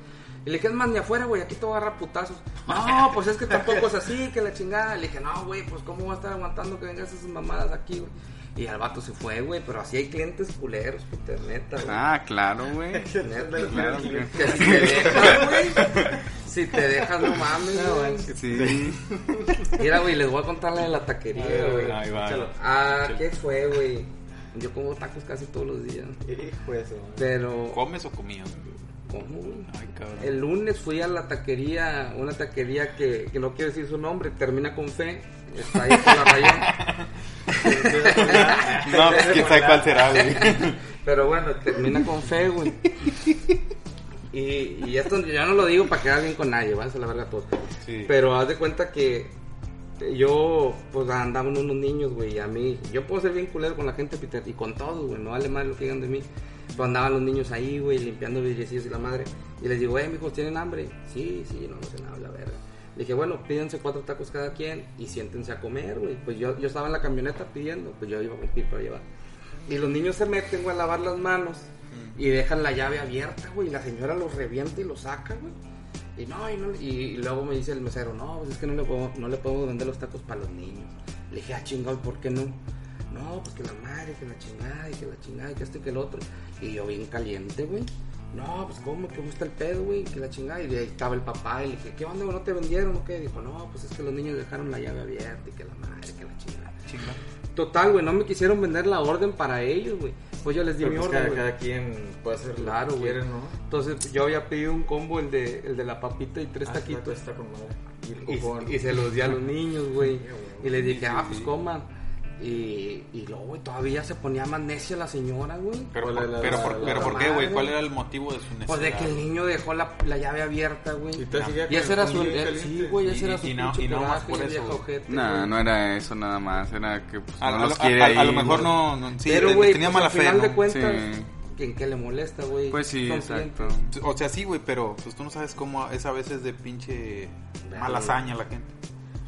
Y le dije, es más, ni afuera, güey, aquí te voy a agarrar putazos. No, pues es que tampoco es así, que la chingada. Le dije, no, güey, pues cómo voy a estar aguantando que vengas esas mamadas aquí, güey. Y al vato se fue, güey, pero así hay clientes culeros, puta, neta, güey. Ah, claro, güey. [LAUGHS] Neta, Claro güey. que- si te dejas, güey. Si te dejas, no mames, güey. Sí. Mira, güey, les voy a contar la de la taquería, güey. Ahí va. Ah, ¿qué fue, güey? Yo como tacos casi todos los días. Hijo de su madre. Pero, ¿Comes o comías? ¿Cómo, güey? Ay, cabrón. El lunes fui a la taquería, una taquería que, que no quiero decir su nombre, termina con fe. Está ahí por la rayón. [LAUGHS] No, pues quién sabe cuál será, güey. Pero bueno, termina con fe, güey. Y, y esto yo no lo digo para quedar bien con nadie, ¿vale? Se la verga todo. Sí. Pero haz de cuenta que yo, pues andaban unos niños, güey, y a mí, yo puedo ser bien culero con la gente, Peter, y con todos, güey, no vale más lo que digan de mí. Pero andaban los niños ahí, güey, limpiando vidriecillos y la madre. Y les digo, eh, mijos, ¿tienen hambre? Sí, sí, no, no sé nada, la verga. Le dije, bueno, pídense cuatro tacos cada quien y siéntense a comer, güey. Pues yo, yo estaba en la camioneta pidiendo, pues yo iba a cumplir para llevar. Y los niños se meten, güey, a lavar las manos y dejan la llave abierta, güey. Y la señora los revienta y los saca, güey. Y no, y, no, y, y luego me dice el mesero, no, pues es que no le, podemos, no le podemos vender los tacos para los niños. Le dije, ah, chingado, ¿por qué no? No, pues que la madre, que la chingada, y que la chingada, y que esto y que el otro. Y yo bien caliente, güey. No, pues cómo, que gusta el pedo, güey, que la chingada. Y ahí estaba el papá, y le dije, ¿qué onda, güey, no te vendieron o qué? Dijo, no, pues es que los niños dejaron la llave abierta, y que la madre, que la chingada. Chinga. Total, güey, no me quisieron vender la orden para ellos, güey. Pues yo les di Pero mi pues orden, cada, güey. cada quien puede hacer Claro, lo que güey. quiere, ¿no? Entonces yo había pedido un combo, el de, el de la papita y tres Ah, taquitos. Está con madre. Y Y, se los di a los niños, güey. Y les dije, ah, pues coman. Y, y luego, güey, todavía se ponía más necia la señora, güey. Pero, ¿Cuál por, la- pero, la- por, la- pero la ¿por qué, güey? ¿Cuál era el motivo de su necesidad? Pues de que el niño dejó la, la llave abierta, güey. Y Y ese era su... eh, sí, güey, ese Y- era su y no- y no más por eso, ojete, No, no era eso nada más, era que pues, A, no a los lo- quiere a- ahí. a lo mejor no, no- sí, Pero, güey, tenía pues, mala al fe, final ¿no? de cuentas, Sí. ¿quién qué le molesta, güey? Pues sí, exacto. clientes. O sea, sí, güey, pero pues tú no sabes cómo es a veces de pinche mala hazaña la gente.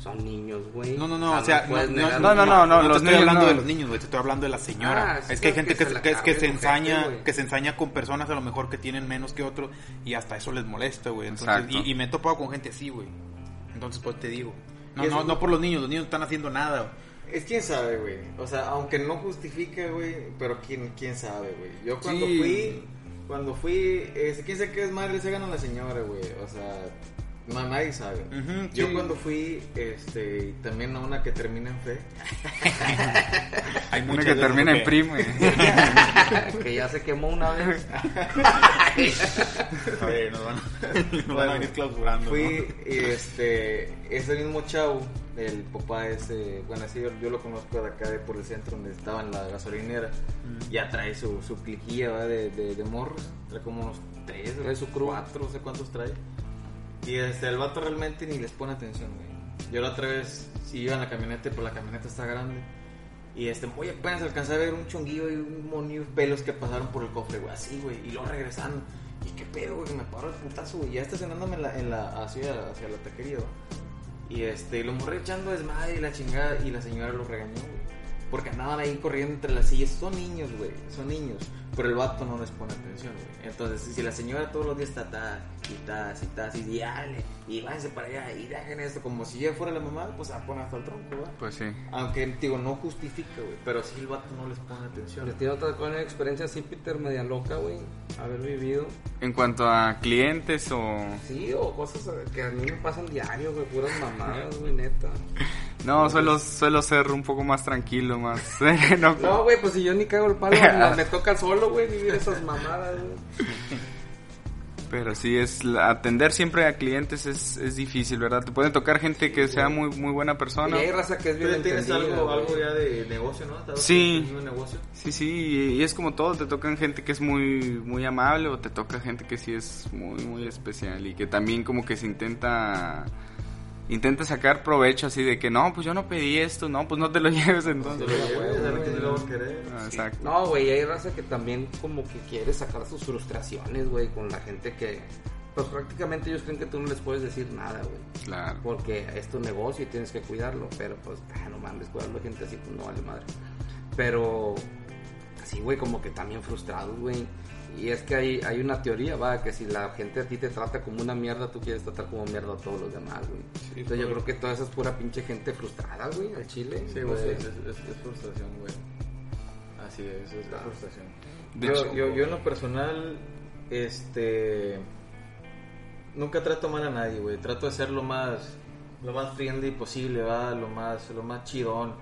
Son niños, güey. No, no, no, o sea, no, no, negar no, un- no, no, te los estoy niños hablando no. de los niños, güey, te estoy hablando de la señora. Ah, sí, es que hay gente que que, se ensaña, que se ensaña con personas a lo mejor que tienen menos que otro y hasta eso les molesta, güey. Entonces, y, y me he topado con gente así, güey. Entonces, pues te digo. No, no, no por los niños, los niños no están haciendo nada. Es quién sabe, güey. O sea, aunque no justifica, güey, pero quién, quién sabe, güey. Yo cuando Sí. fui, cuando fui, este, quién sabe qué es madre, se gana la señora, güey. O sea, no, nadie sabe. Yo sí. cuando fui, este, también a una que termina en fe. [LAUGHS] Hay Una que termina en prime. [LAUGHS] que ya se quemó una vez. A ver, nos van, nos van a venir clausurando. Fui, y, este, ese mismo chavo, el papá ese, bueno, así yo, yo lo conozco de acá, de por el centro, donde estaba en la gasolinera. Mm. Ya trae su, su cliquilla. De, de, de morros. Trae como unos tres, Trae su crew. cuatro, no sé cuántos trae. Y este, el vato realmente ni les pone atención, güey. Yo la otra vez, si iba en la camioneta, pues la camioneta está grande. Y este, oye, apenas alcancé a ver un chonguillo y un monillo pelos que pasaron por el cofre, güey, así, güey. Y luego regresando. Y qué pedo, güey, me paro el putazo, güey. Ya estacionándome en la, en la, hacia, hacia la taquería, güey. Y este, lo morré echando desmadre y la chingada. Y la señora lo regañó, güey. Porque andaban ahí corriendo entre las sillas. Son niños, güey, son niños. Pero el vato no les pone atención, güey. Entonces, si la señora todos los días está ta, y ta, y ta, y dale, y váyanse para allá, y dejen esto, como si ella fuera la mamá, pues la pone hasta el tronco, güey. Pues sí. Aunque, digo, no justifica, güey. Pero sí el vato no les pone atención. Les tiene otra con una experiencia así, Peter, media loca, güey. Haber vivido. En cuanto a clientes o... Sí, o cosas que a mí me pasan diario, güey. Puras mamadas, güey, neta. [LAUGHS] No, suelo, suelo ser un poco más tranquilo, más... [LAUGHS] no, No, güey, pues si yo ni cago el palo, me, [LAUGHS] me toca solo, güey, vivir esas mamadas, güey. Pero sí, es atender siempre a clientes es, es difícil, ¿verdad? Te pueden tocar gente que sea muy muy buena persona. Y hay raza que es ¿Tú bien tienes algo, ya de negocio, no? ¿Estabas Sí. negocio? Sí, sí, y, es como todo, te tocan gente que es muy muy amable o te toca gente que sí es muy muy especial y que también como que se intenta intenta sacar provecho así de que no, pues yo no pedí esto, no, pues no te lo [LAUGHS] lleves entonces. Se lo lleves, a querer. Ah, exacto. No, güey, hay raza que también como que quiere sacar sus frustraciones, güey, con la gente que... Pues prácticamente ellos creen que tú no les puedes decir nada, güey. Claro. Porque es tu negocio y tienes que cuidarlo. Pero pues, ah, no mames, cuidarlo a gente así, pues no vale madre. Pero, así, güey, como que también frustrados, güey. Y es que hay, hay una teoría, va, que si la gente a ti te trata como una mierda, tú quieres tratar como mierda a todos los demás, güey. Entonces yo creo que toda esa es pura pinche gente frustrada, güey, al chile. Sí, güey, es, es- es frustración, güey. Así es, es la frustración. De yo, hecho- yo, yo en lo personal, este... Nunca trato mal a nadie, güey. Trato de ser lo más, lo más friendly posible, va, lo más, lo más chidón.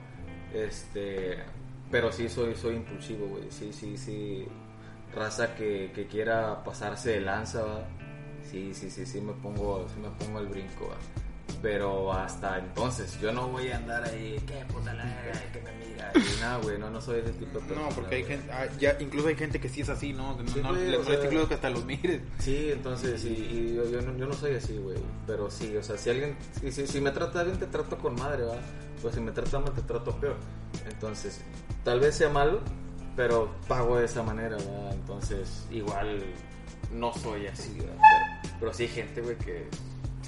Este... Pero sí soy, soy impulsivo, güey. Sí, sí, sí. Raza que, que quiera pasarse de lanza, va. Sí, sí, sí, sí me pongo, sí me pongo el brinco. Pero hasta entonces, yo no voy a andar ahí, qué puta la que me mira. Y nada, güey, no, no soy ese tipo de persona. No, porque hay gente, ah, ya, incluso hay gente que sí es así, ¿no? Que no, Sí, no güey, molesta incluso que hasta los mires. Sí, entonces, y, y yo, yo no, yo no soy así, güey. Pero sí, o sea, si alguien, si, si, si me trata bien, te trato con madre, ¿va? Pues si me trata mal, te trato peor. Entonces, tal vez sea malo, pero pago de esa manera, ¿va? Entonces, igual no soy así, ¿va? Pero, pero sí hay gente, güey, que...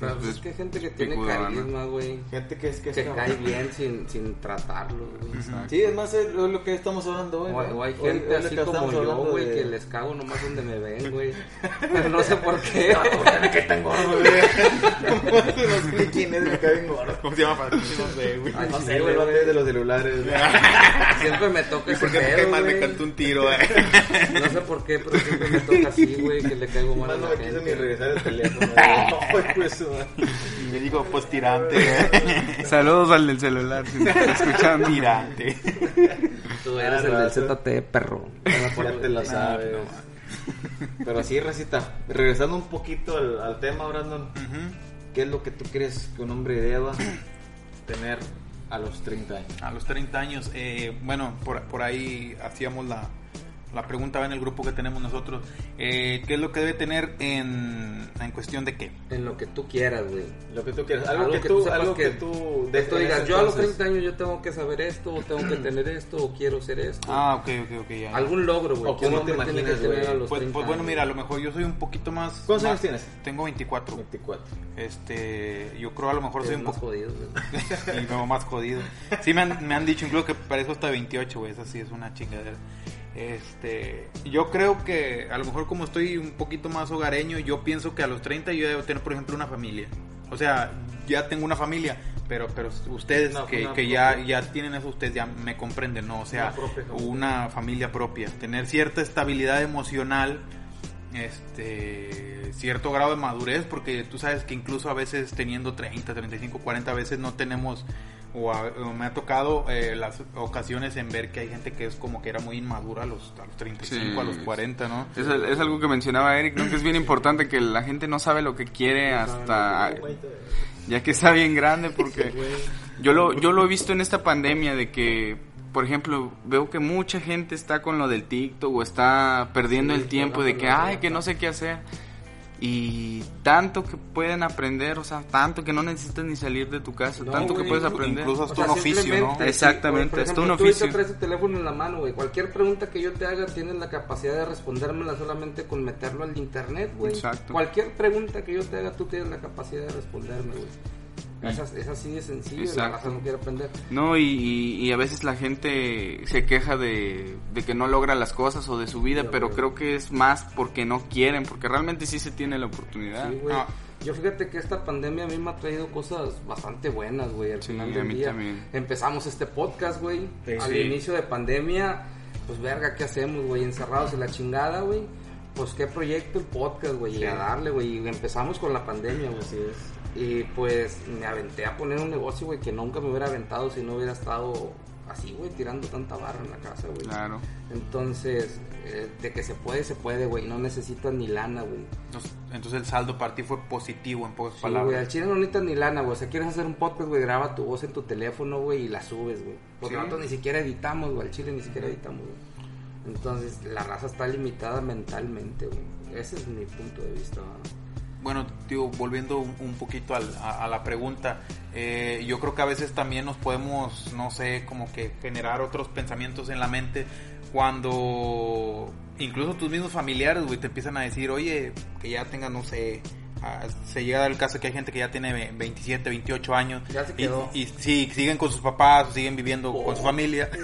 Pero pues, es que hay gente que tiene Picuda, ¿no? carisma, güey. Gente que es que... Que como- cae bien sin, sin tratarlo, güey. Sí, es más es lo que estamos hablando hoy. O, ¿no? o hay gente hoy así que como yo, güey, de- que les cago nomás donde me ven, [LAUGHS] güey. Pero no sé por qué. [LAUGHS] que tengo No sé quién es, me cae bien gordo. ¿Cómo se llama? Para que no sé, güey. No sé, güey, el güey. de los celulares. güey. [LAUGHS] Siempre me toca ¿Y ese por qué me pedo, mal? Me güey. cantó un tiro, eh. No sé por qué, pero siempre me toca así, güey, que le caigo mal a Más no la me quiso ni gente. regresar el teléfono. güey. Pues. Y me dijo, pues tirante, eh. [LAUGHS] Saludos al del celular, si me está escuchando. Tirante. Tú eres el del ZT, perro. Ya te la sabes. Pero sí, Recita, regresando un poquito al, al tema, Brandon. ¿qué es lo que tú crees que un hombre deba tener a los 30 años? A los 30 años, eh, bueno, por, por ahí hacíamos la, la pregunta va en el grupo que tenemos nosotros. Eh, ¿Qué es lo que debe tener en, en cuestión de qué? En lo que tú quieras, güey. Lo que tú quieras. Algo, que, tú, sepas algo que, que- tú... De esto en digas, yo a los entonces- 30 años yo tengo que saber esto, o tengo que tener esto, o quiero ser esto. Ah, ok, ok, ok. ya. Algún logro, güey. O que cómo te que imaginas, tener güey. a los Pues, 30 pues bueno, mira, a lo mejor yo soy un poquito más... ¿Cuántos años tienes? Tengo 24. 24. Este, yo creo a lo mejor soy un más poco... jodido, güey. [LAUGHS] y como más jodido. Sí, me han, me han dicho incluso que parezco hasta 28, güey. Eso sí es una chingadera. Este, yo creo que a lo mejor como estoy un poquito más hogareño, yo pienso que a los 30 yo debo tener, por ejemplo, una familia. O sea, ya tengo una familia, pero pero ustedes que, que ya, ya tienen eso, ustedes ya me comprenden, ¿no? O sea, Una propia familia. una familia propia. Tener cierta estabilidad emocional este cierto grado de madurez porque tú sabes que incluso a veces teniendo 30, 35, 40 veces no tenemos o, a- o me ha tocado eh, las ocasiones en ver que hay gente que es como que era muy inmadura a los, a los 35, Sí. a los 40, ¿no? Es, es algo que mencionaba Eric, ¿no? que es bien importante que la gente no sabe lo que quiere hasta ya que está bien grande porque yo lo yo lo he visto en esta pandemia de que por ejemplo veo que mucha gente está con lo del TikTok o está perdiendo Sí, el tiempo de que ay que no sé qué hacer y tanto que pueden aprender o sea tanto que no necesitas ni salir de tu casa No, tanto que puedes aprender incluso O hasta sea, un oficio, ¿no? Exactamente, hasta un tú oficio. traes tu teléfono en la mano, güey. Cualquier pregunta que yo te haga tienes la capacidad de respondérmela solamente con meterlo al internet, güey. Exacto. Cualquier pregunta que yo te haga, tú tienes la capacidad de responderme, güey. Es, as- es así de sencillo, la raza no quiere aprender. No, y, y- y a veces la gente se queja de, de que no logra las cosas o de su vida, pero güey. creo que es más porque no quieren, porque realmente sí se tiene la oportunidad. Sí, güey. Ah. Yo fíjate que esta pandemia a mí me ha traído cosas bastante buenas, güey. Al Sí, final a del mí día. también. Empezamos este podcast, güey. Sí, Al sí. inicio de pandemia, pues verga, ¿qué hacemos, güey? Encerrados en la chingada, güey. Pues qué proyecto el podcast, güey. Y a darle, güey. Y empezamos con la pandemia, güey. Así es. Y pues me aventé a poner un negocio, güey, que nunca me hubiera aventado si no hubiera estado así, güey, tirando tanta barra en la casa, güey. Claro. Entonces, eh, de que se puede, se puede, güey. No necesitas ni lana, güey. Entonces, entonces el saldo para ti fue positivo en pocas Sí, güey, palabras. al chile no necesitas ni lana, güey. O sea, quieres hacer un podcast, güey, graba tu voz en tu teléfono, güey, y la subes, güey. Porque Sí. nosotros ni siquiera editamos, güey. Al chile ni siquiera editamos, güey. Entonces, la raza está limitada mentalmente, güey. Ese es mi punto de vista, ¿no? Bueno, digo, volviendo un, poquito al- a, a la pregunta, eh, yo creo que a veces también nos podemos, no sé, como que generar otros pensamientos en la mente cuando incluso tus mismos familiares, güey, te empiezan a decir, oye, que ya tengas, no sé, ah, se llega al caso que hay gente que ya tiene ve- 27, 28 años Ya se y, quedó. y sí, siguen con sus papás, siguen viviendo con su familia. [LAUGHS]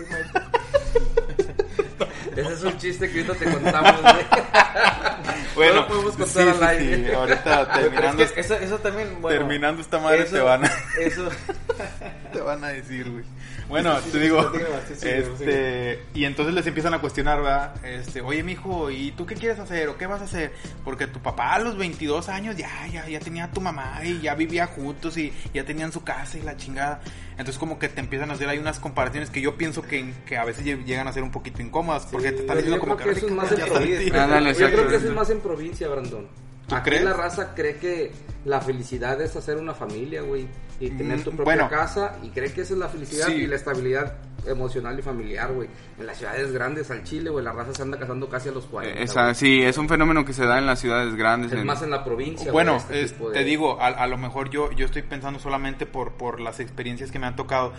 Ese es un chiste que ahorita te contamos, güey. [LAUGHS] Bueno, No lo podemos contar sí, al aire. sí, ahorita terminando, es que eso, eso también, bueno, terminando esta madre eso- te van a... Eso, [LAUGHS] te van a decir, güey. Bueno, te digo, sí, sí, sí, sí, este, y entonces les empiezan a cuestionar, ¿verdad? Este, oye, mijo, ¿y tú qué quieres hacer o qué vas a hacer? Porque tu papá a los 22 años ya, ya, ya tenía a tu mamá y ya vivía juntos y ya tenían su casa y la chingada. Entonces como que te empiezan a hacer ahí unas comparaciones que yo pienso que, que a veces lle- llegan a ser un poquito incómodas porque te están diciendo yo como creo que eso es más en ya provincia. sentí. Dale, Yo creo que eso es más en provincia, Brandon. ¿Tú Aquí crees? la raza cree que la felicidad es hacer una familia, güey, y tener Mm, tu propia bueno. casa, y cree que esa es la felicidad Sí. y la estabilidad emocional y familiar, güey. En las ciudades grandes, al Chile, güey, la raza se anda casando casi a los 40. Eh, esa- sí, es un fenómeno que se da en las ciudades grandes. Es en- más en la provincia. Bueno, güey, este es- de- te digo, a, a lo mejor yo, yo estoy pensando solamente por, por las experiencias que me han tocado.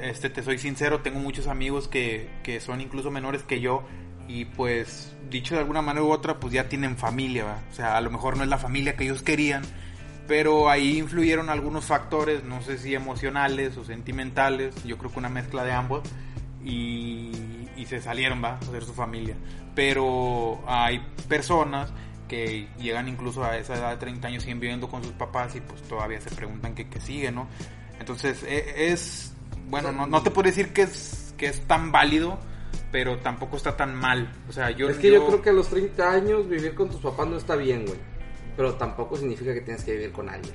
Este, te soy sincero, tengo muchos amigos que, que son incluso menores que yo y pues, dicho de alguna manera u otra, pues ya tienen familia, ¿va? O sea, a lo mejor no es la familia que ellos querían, pero ahí influyeron algunos factores, no sé si emocionales o sentimentales, yo creo que una mezcla de ambos, y, y se salieron, va, a ser su familia. Pero hay personas que llegan incluso a esa edad de 30 años, siguen viviendo con sus papás y pues todavía se preguntan qué qué sigue, ¿no? Entonces e- es, bueno, no, no te puedo decir que es, que es tan válido, pero tampoco está tan mal. O sea, yo... es que yo... creo que a los 30 años vivir con tus papás no está bien, güey. Pero tampoco significa que tienes que vivir con alguien.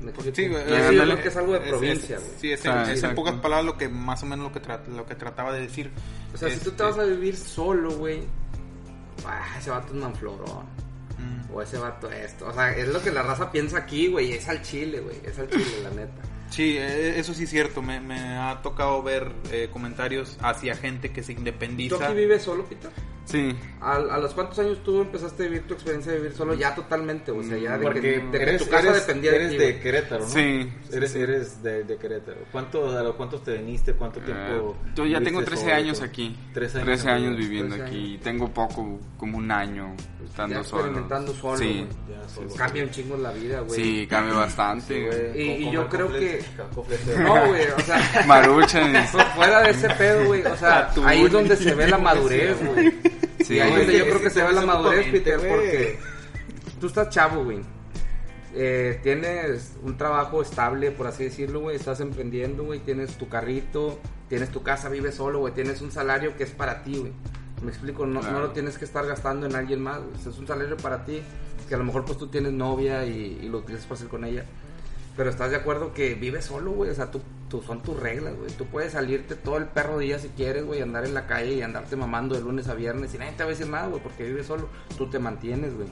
¿Me? Sí, güey, eso eh, que es algo de es- provincia, es- güey. Sí, es, Ah, es en pocas palabras lo que más o menos lo que, tra- lo que trataba de decir. O sea, si tú te Este, vas a vivir solo, güey, ah, ese vato es manflorón. mm. O ese vato esto. O sea, es lo que la raza piensa aquí, güey. Es al chile, güey. Es al chile, la neta. Sí, eh, eso sí es cierto. Me, ha tocado ver eh, comentarios hacia gente que se ¿Tú independiza. aquí vives solo, Pita? Sí. ¿A, a los cuántos años tú empezaste a vivir tu experiencia de vivir solo ya totalmente? O sea, ya de que, Porque de que eres, tu casa eres- dependía de eres ti. de. Querétaro, ¿no? Sí, Eres, sí. eres de, de Querétaro. ¿Cuánto, a los cuántos te viniste? ¿Cuánto tiempo? Eh, yo ya tengo viviste 13 solo? años aquí. 13 años. 13 años viviendo 13 aquí. años. Tengo poco, como un año estando Ya solo. experimentando solo, Sí. Ya solo. Cambia un chingo la vida, güey. Sí, cambia bastante. Sí, güey. Y- y yo creo que-. No, güey, o sea, Maruchan. fu- [LAUGHS] fuera de ese pedo, güey, o sea, ahí es donde se ve la madurez, güey. [LAUGHS] Sí. Y ahí es donde yo creo que se ve la madurez, Peter, porque tú estás chavo, güey. Eh, tienes un trabajo estable, por así decirlo, güey. Estás emprendiendo, güey. Tienes tu carrito, tienes tu casa, vives solo, güey. Tienes un salario que es para ti, güey. Me explico, no, Claro. no lo tienes que estar gastando en alguien más, güey. Es un salario para ti, que a lo mejor pues tú tienes novia y, y lo utilizas para hacer con ella. Pero estás de acuerdo que vives solo, güey. O sea, tú, tú- son tus reglas, güey. Tú puedes salirte todo el perro día si quieres, güey. Andar en la calle y andarte mamando de lunes a viernes. Y nadie te va a decir nada, güey. Porque vives solo. Tú te mantienes, güey.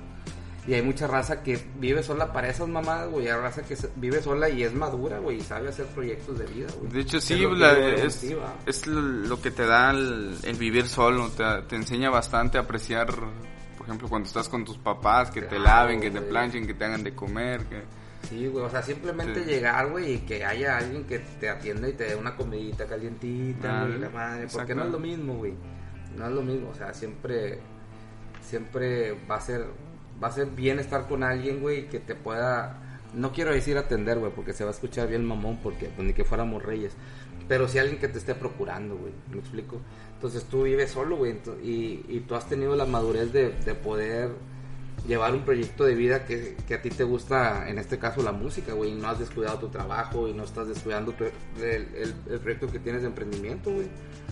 Y hay mucha raza que vive sola para esas mamadas, güey. Hay raza que vive sola y es madura, güey. Y sabe hacer proyectos de vida, güey. De hecho, Es sí, la- es, es lo que te da el, el vivir solo. Te, te enseña bastante a apreciar, por ejemplo, cuando estás con tus papás, que te laven, que te planchen, que te hagan de comer. Que... Sí, güey, o sea, simplemente Sí. llegar, güey, y que haya alguien que te atienda y te dé una comidita calientita, güey, la madre, porque no es lo mismo, güey. No es lo mismo, o sea, siempre siempre va a ser va a ser bien estar con alguien, güey, que te pueda no quiero decir atender, güey, porque se va a escuchar bien mamón porque pues, ni que fuéramos reyes, pero si alguien que te esté procurando, güey, ¿me explico? Entonces tú vives solo, güey, y, y tú has tenido la madurez de, de poder llevar un proyecto de vida que, que a ti te gusta, en este caso la música, güey, y no has descuidado tu trabajo y no estás descuidando tu- el, el- el proyecto que tienes de emprendimiento, güey.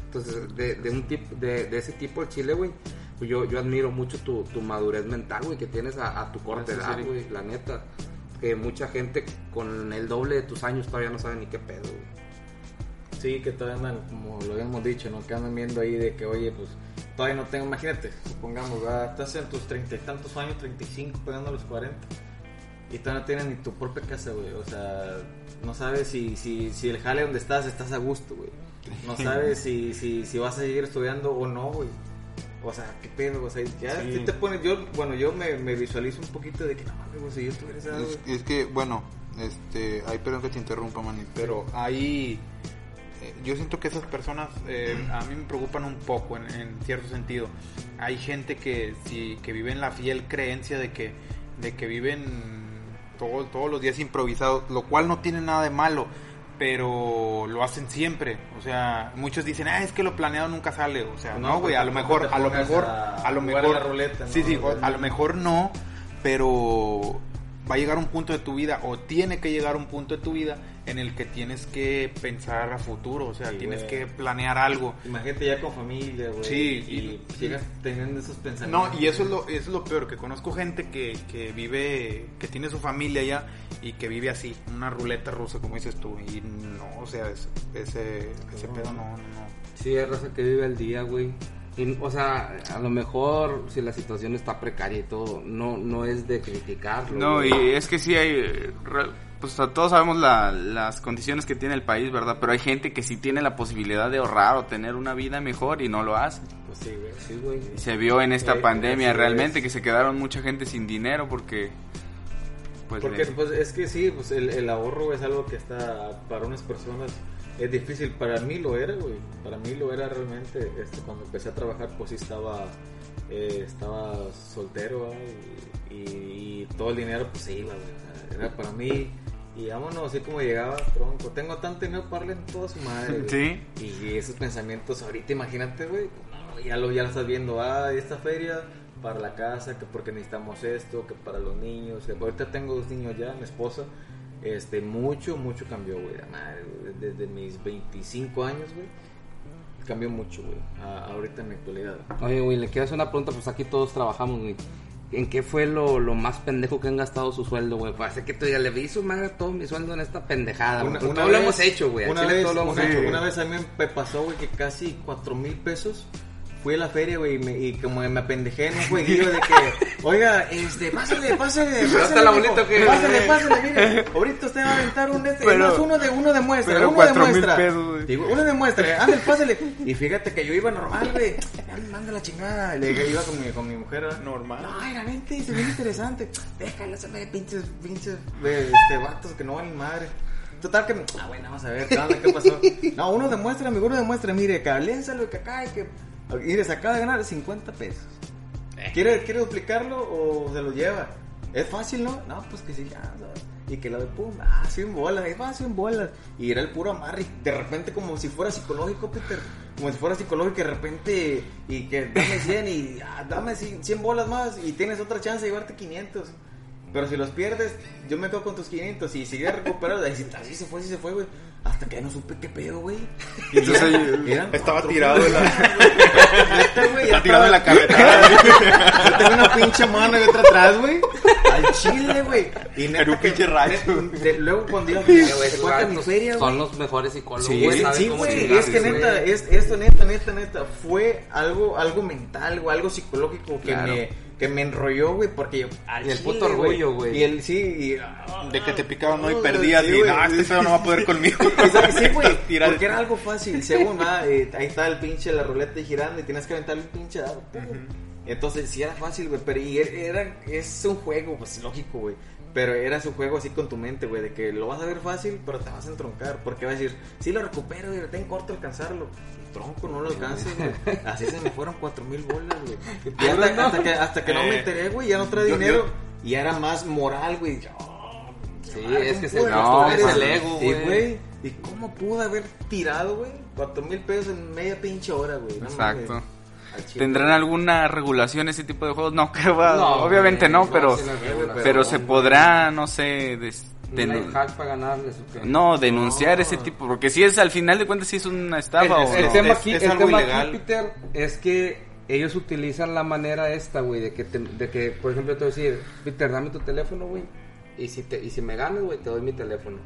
Entonces, de, de un tipo, de, de ese tipo de Chile, güey, pues yo, yo admiro mucho tu, tu madurez mental, güey, que tienes a, a tu corta edad, güey, la neta. Que mucha gente con el doble de tus años todavía no sabe ni qué pedo, güey. Sí, que todavía andan, como lo habíamos dicho, ¿no? Que andan viendo ahí de que, oye, pues todavía no tengo, imagínate, supongamos, ¿verdad? estás en tus treinta y tantos años, 35, pegando a los 40, y todavía no tienes ni tu propia casa, güey. O sea, no sabes si, si, si el jale donde estás, estás a gusto, güey. No [LAUGHS] sabes si, si, si vas a seguir estudiando o no, güey. O sea, qué pedo, o sea, ya Sí. te pones, yo, bueno, yo me, me visualizo un poquito de que no mames, güey, si yo estuviera esa Es, es que, bueno, este, ay, perdón que te interrumpa, Manny, pero ahí eh, yo siento que esas personas eh, a mí me preocupan un poco en, en cierto sentido. Hay gente que sí, que vive en la fiel creencia de que, de que viven todo- todos los días improvisados, lo cual no tiene nada de malo, pero lo hacen siempre. O sea, muchos dicen, ah, es que lo planeado nunca sale. O sea, No, güey, a lo mejor, a lo mejor, a a lo mejor, la ruleta, ¿no? sí, sí, a lo mejor no, pero va a llegar un punto de tu vida o tiene que llegar un punto de tu vida en el que tienes que pensar a futuro, o sea, Sí, tienes que planear algo. Imagínate ya con familia, güey. Sí, y, y- sigas teniendo esos pensamientos. No, y eso es lo, eso es lo peor, que conozco gente que, que vive, que tiene su familia ya y que vive así, una ruleta rusa, como dices tú, y no, o sea, es- ese, ese pedo no, no, no. Sí, hay raza que vive el día, güey. Y, o sea, a lo mejor si la situación está precaria y todo, no, no es de criticarlo. No, güey. y es que sí hay, eh, pues todos sabemos la- las condiciones que tiene el país, ¿verdad? Pero hay gente que sí tiene la posibilidad de ahorrar o tener una vida mejor y no lo hace. Pues sí, güey. Sí, güey. Y se vio en esta Sí, pandemia realmente es. que se quedaron mucha gente sin dinero porque... Pues, Porque pues es que sí, pues el, el ahorro es algo que está para unas personas es difícil. Para mí lo era, güey. Para mí lo era realmente. Este, cuando empecé a trabajar, pues sí estaba, eh, estaba soltero y, y- y todo el dinero pues se iba, güey. Era para mí. Y vámonos, así como llegaba, tronco. Tengo tanto dinero para darle en toda su madre. Sí. Y esos pensamientos, ahorita imagínate, güey, no, ya lo, ya lo estás viendo, ah, esta feria para la casa, que porque necesitamos esto, que para los niños, que ahorita tengo dos niños ya, mi esposa, este, mucho, mucho cambió, güey, la madre, güey, desde mis 25 años, güey, cambió mucho, güey, ahorita en la actualidad. Oye, güey, le quiero hacer una pregunta, pues aquí todos trabajamos, güey. ¿En qué fue lo, lo más pendejo que han gastado su sueldo, güey? Parece que tú ya le vi su madre todo mi sueldo en esta pendejada, güey. Pues todo lo hemos hecho, güey. Una vez, una, una vez a mí me pasó, güey, que casi 4 mil pesos fui a la feria, güey, y, me- y como me apendejé en un jueguillo de que, oiga, este, pásale, pásale, pásale, la bolita que- pásale, pásale, mire, ahorita usted va a aventar un este, Pero- más uno de uno de muestra, pero uno de muestra. pesos. Digo, uno de muestra, ándale, pásale. Y fíjate que yo iba normal, güey, manda la chingada. Le dije, iba con mi, con mi mujer. Normal. No, era vente, se ve interesante. Déjalo, se ve pinches, pinches, güey, este, vatos que no valen madre. Total que, ah, bueno, vamos a ver, ¿qué onda? ¿Qué pasó? No, uno demuestra, amigo, uno demuestra, mire, que lénsalo, que acá, y que, mire, se acaba de ganar 50 pesos. ¿Quiere, ¿Quiere duplicarlo o se lo lleva? Es fácil, ¿no? No, pues que sí, ya, ¿sabes? Y que lo de pum, ah, 100 bolas, ahí va, 100 bolas. Y era el puro amarre, de repente como si fuera psicológico, Peter. Como si fuera psicológico, de repente, y que dame 100 y ah, dame 100 100 bolas más y tienes otra chance de llevarte 500. Pero si los pierdes, yo me quedo con tus 500 y si quieres recuperar, así, así se fue, así se fue, güey. Hasta que ya no supe qué pedo, güey. Y Entonces, ya- ahí- eran Estaba cuatro tirado de la- [LAUGHS] Neta, güey, Está tirado en la estaba- carretera. [LAUGHS] yo tengo una pinche mano y otra atrás, güey. Al chile, güey. Y neta En un pinche de- luego cuando iba a güey, feria, Son güey. los mejores psicólogos, Sí, güey. Sí, güey, es que güey. neta, es, esto neta, neta, neta, fue algo, algo mental, güey, algo psicológico que Claro. me, que me enrolló, güey, porque yo, Y el puto orgullo, güey. Y el, sí, y, ah, De que te picaban no y ah, perdías sí, y no, este pedo no va a poder conmigo. [LAUGHS] Sí, güey, [LAUGHS] porque era algo fácil, según va, eh, ahí está el pinche, la ruleta girando y tienes que aventar el pinche dado, pum. Entonces sí era fácil, güey, pero y era, es un juego, pues lógico, güey. Pero era su juego así con tu mente, güey, de que lo vas a ver fácil, pero te vas a entroncar. Porque vas a decir, sí lo recupero, güey, tengo corto alcanzarlo. Tronco, no lo alcanzas, güey. Así se me fueron cuatro mil bolas, güey. [LAUGHS] Y hasta, hasta que, hasta que no me Eh, enteré, güey, ya no trae yo- dinero. yo- Y era más moral, güey. Yo, Sí, es ¿cómo que se no, es el ego, güey. ¿Y cómo pude haber tirado, güey? Cuatro mil pesos en media pinche hora, güey. No Exacto. mames. ¿Tendrán alguna regulación ese tipo de juegos? No, [LAUGHS] creo, va, No, obviamente no, pero, pero se podrá, no sé, des- ¿Un denu- life hack para ganarles o qué? no, denunciar No. ese tipo, porque si es al final de cuentas si es una estafa el, o el no. tema Es- aquí, es el algo tema ilegal. aquí, Peter, es que ellos utilizan la manera esta, güey, de que, te- de que, por ejemplo, te voy a decir, Peter, dame tu teléfono, güey, y si, te, y si me ganas, güey, te doy mi teléfono.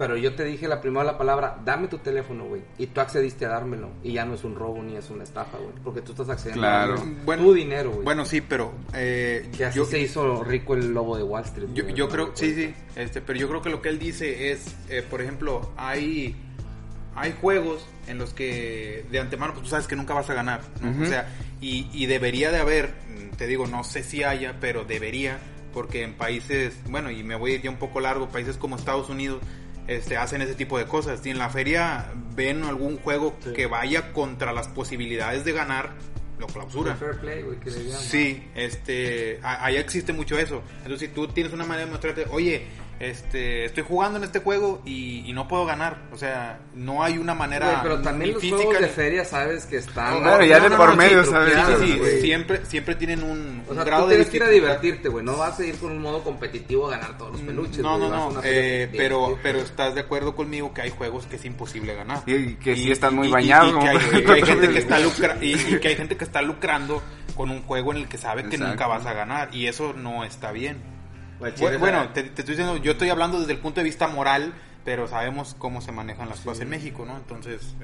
Pero yo te dije la primera la palabra, dame tu teléfono, güey, y tú accediste a dármelo, y ya no es un robo ni es una estafa, güey, porque tú estás accediendo Claro. a Bueno, tu dinero, güey. Bueno, sí, pero eh, que así yo, se hizo rico el lobo de Wall Street. yo, yo creo, sí, sí, este, pero yo creo que lo que él dice es, eh, por ejemplo, hay hay juegos en los que de antemano pues tú sabes que nunca vas a ganar, ¿no? Ujú. o sea, y, y debería de haber, te digo, no sé si haya, pero debería, porque en países, bueno, y me voy a ir ya un poco largo, países como Estados Unidos este, hacen ese tipo de cosas. Si en la feria ven algún juego Sí. que vaya contra las posibilidades de ganar, lo clausura. El fair play, güey, que le llaman. Sí, este, a- allá existe mucho eso. Entonces, si tú tienes una manera de mostrarte, oye, este, estoy jugando en este juego y, y no puedo ganar. O sea, no hay una manera Güey, pero también ni los física juegos de feria sabes que están... No, Claro, ya de por medio, sí, ¿sabes? Sí, sí, sí, güey. siempre, siempre tienen un, O un sea, grado tú de tienes que ir a divertirte, güey. No vas a ir con un modo competitivo a ganar todos los peluches. No, no, no, eh, pero, pero estás de acuerdo conmigo que hay juegos que es imposible ganar. Y que sí están muy bañados, y que hay, gente [LAUGHS] que está lucra- y, y que hay gente que está lucrando con un juego en el que sabe que Exacto. nunca vas a ganar y eso no está bien. Bueno, te estoy diciendo, yo estoy hablando desde el punto de vista moral, pero sabemos cómo se manejan las cosas en México, ¿no? Entonces,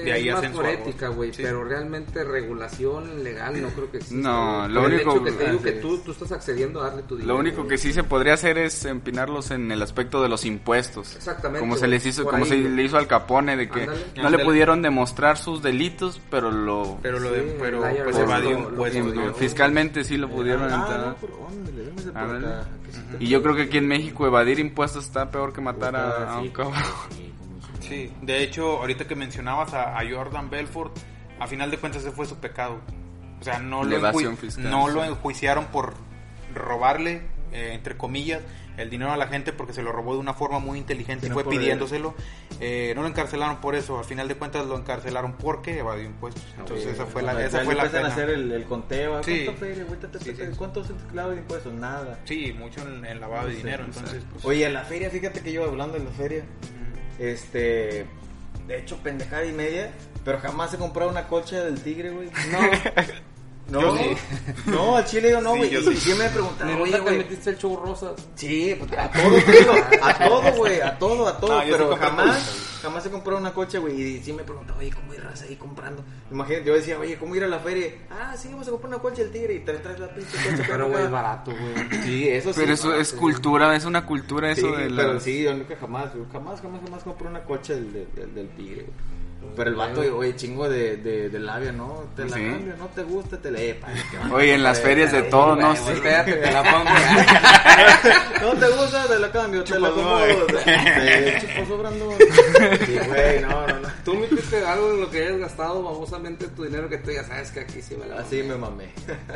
eh, de ahí es más hacen por ética, güey, Sí. pero realmente regulación legal no creo que exista. No, lo el único- hecho que te digo que tú, es. tú estás accediendo a darle tu dinero. Lo único que sí se podría hacer es empinarlos en el aspecto de los impuestos. Exactamente, Como se les hizo, como ahí, se le hizo al Capone de que Ándale. no le pudieron demostrar sus delitos, pero lo Pero lo Sí, de, pero pues evadió fiscalmente sí lo pudieron Ah, entrar. no, Y yo creo que aquí en México evadir impuestos está peor que matar a, un cabrón. Sí, de hecho, ahorita que mencionabas a, a Jordan Belfort, a final de cuentas ese fue su pecado. O sea, no, lo, fiscal, no sí. lo enjuiciaron por robarle, eh, entre comillas, el dinero a la gente porque se lo robó de una forma muy inteligente y fue pidiéndoselo. Eh, no lo encarcelaron por eso, al final de cuentas lo encarcelaron porque evadió impuestos. Entonces esa fue la, esa ya fue la empiezan a pena. hacer el, el conteo. Sí. ¿Cuánto? Te- te- Sí, te- sí. ¿Cuánto se te clava de impuestos? Nada. Sí, mucho en, en lavado de dinero, entonces pues, Oye, en la feria, fíjate que yo hablando de la feria, este, de hecho pendejada y media, pero jamás he comprado una cocha del tigre, güey. [LAUGHS] No. No, Yo sí. no, al chile yo no, Sí, güey. yo y sí. me preguntaban, Ni oye, güey. metiste el show rosa. Sí, pues, a todo, digo, a todo, güey, a todo, a todo, No, sí pero jamás, jamás he comprado una coche, güey, y sí me preguntaba, oye, ¿cómo irás ahí comprando? Imagínate, yo decía, oye, ¿cómo ir a la feria? Ah, sí, vamos a comprar una coche del tigre y te traes la pinche coche. [LAUGHS] Pero, güey, es barato, güey. Sí, eso sí. Pero eso es cultura, es una cultura eso Sí, de la... pero sí, yo nunca jamás, yo jamás, jamás, jamás compré una coche del, del, del- del tigre, güey. Pero el vato, oye, chingo de, de, de labia, ¿no? Te la Sí. cambio, no te gusta, te la epa. Oye, en las ferias de todo, ¿no? Sí, espérate, te la pongo. No te gusta, te la cambio, te la güey. Te chupo sobrando. Sí, güey, no, no, no. Tú me dijiste algo en lo que hayas gastado babosamente tu dinero que tú ya sabes que aquí sí me la Así me mamé.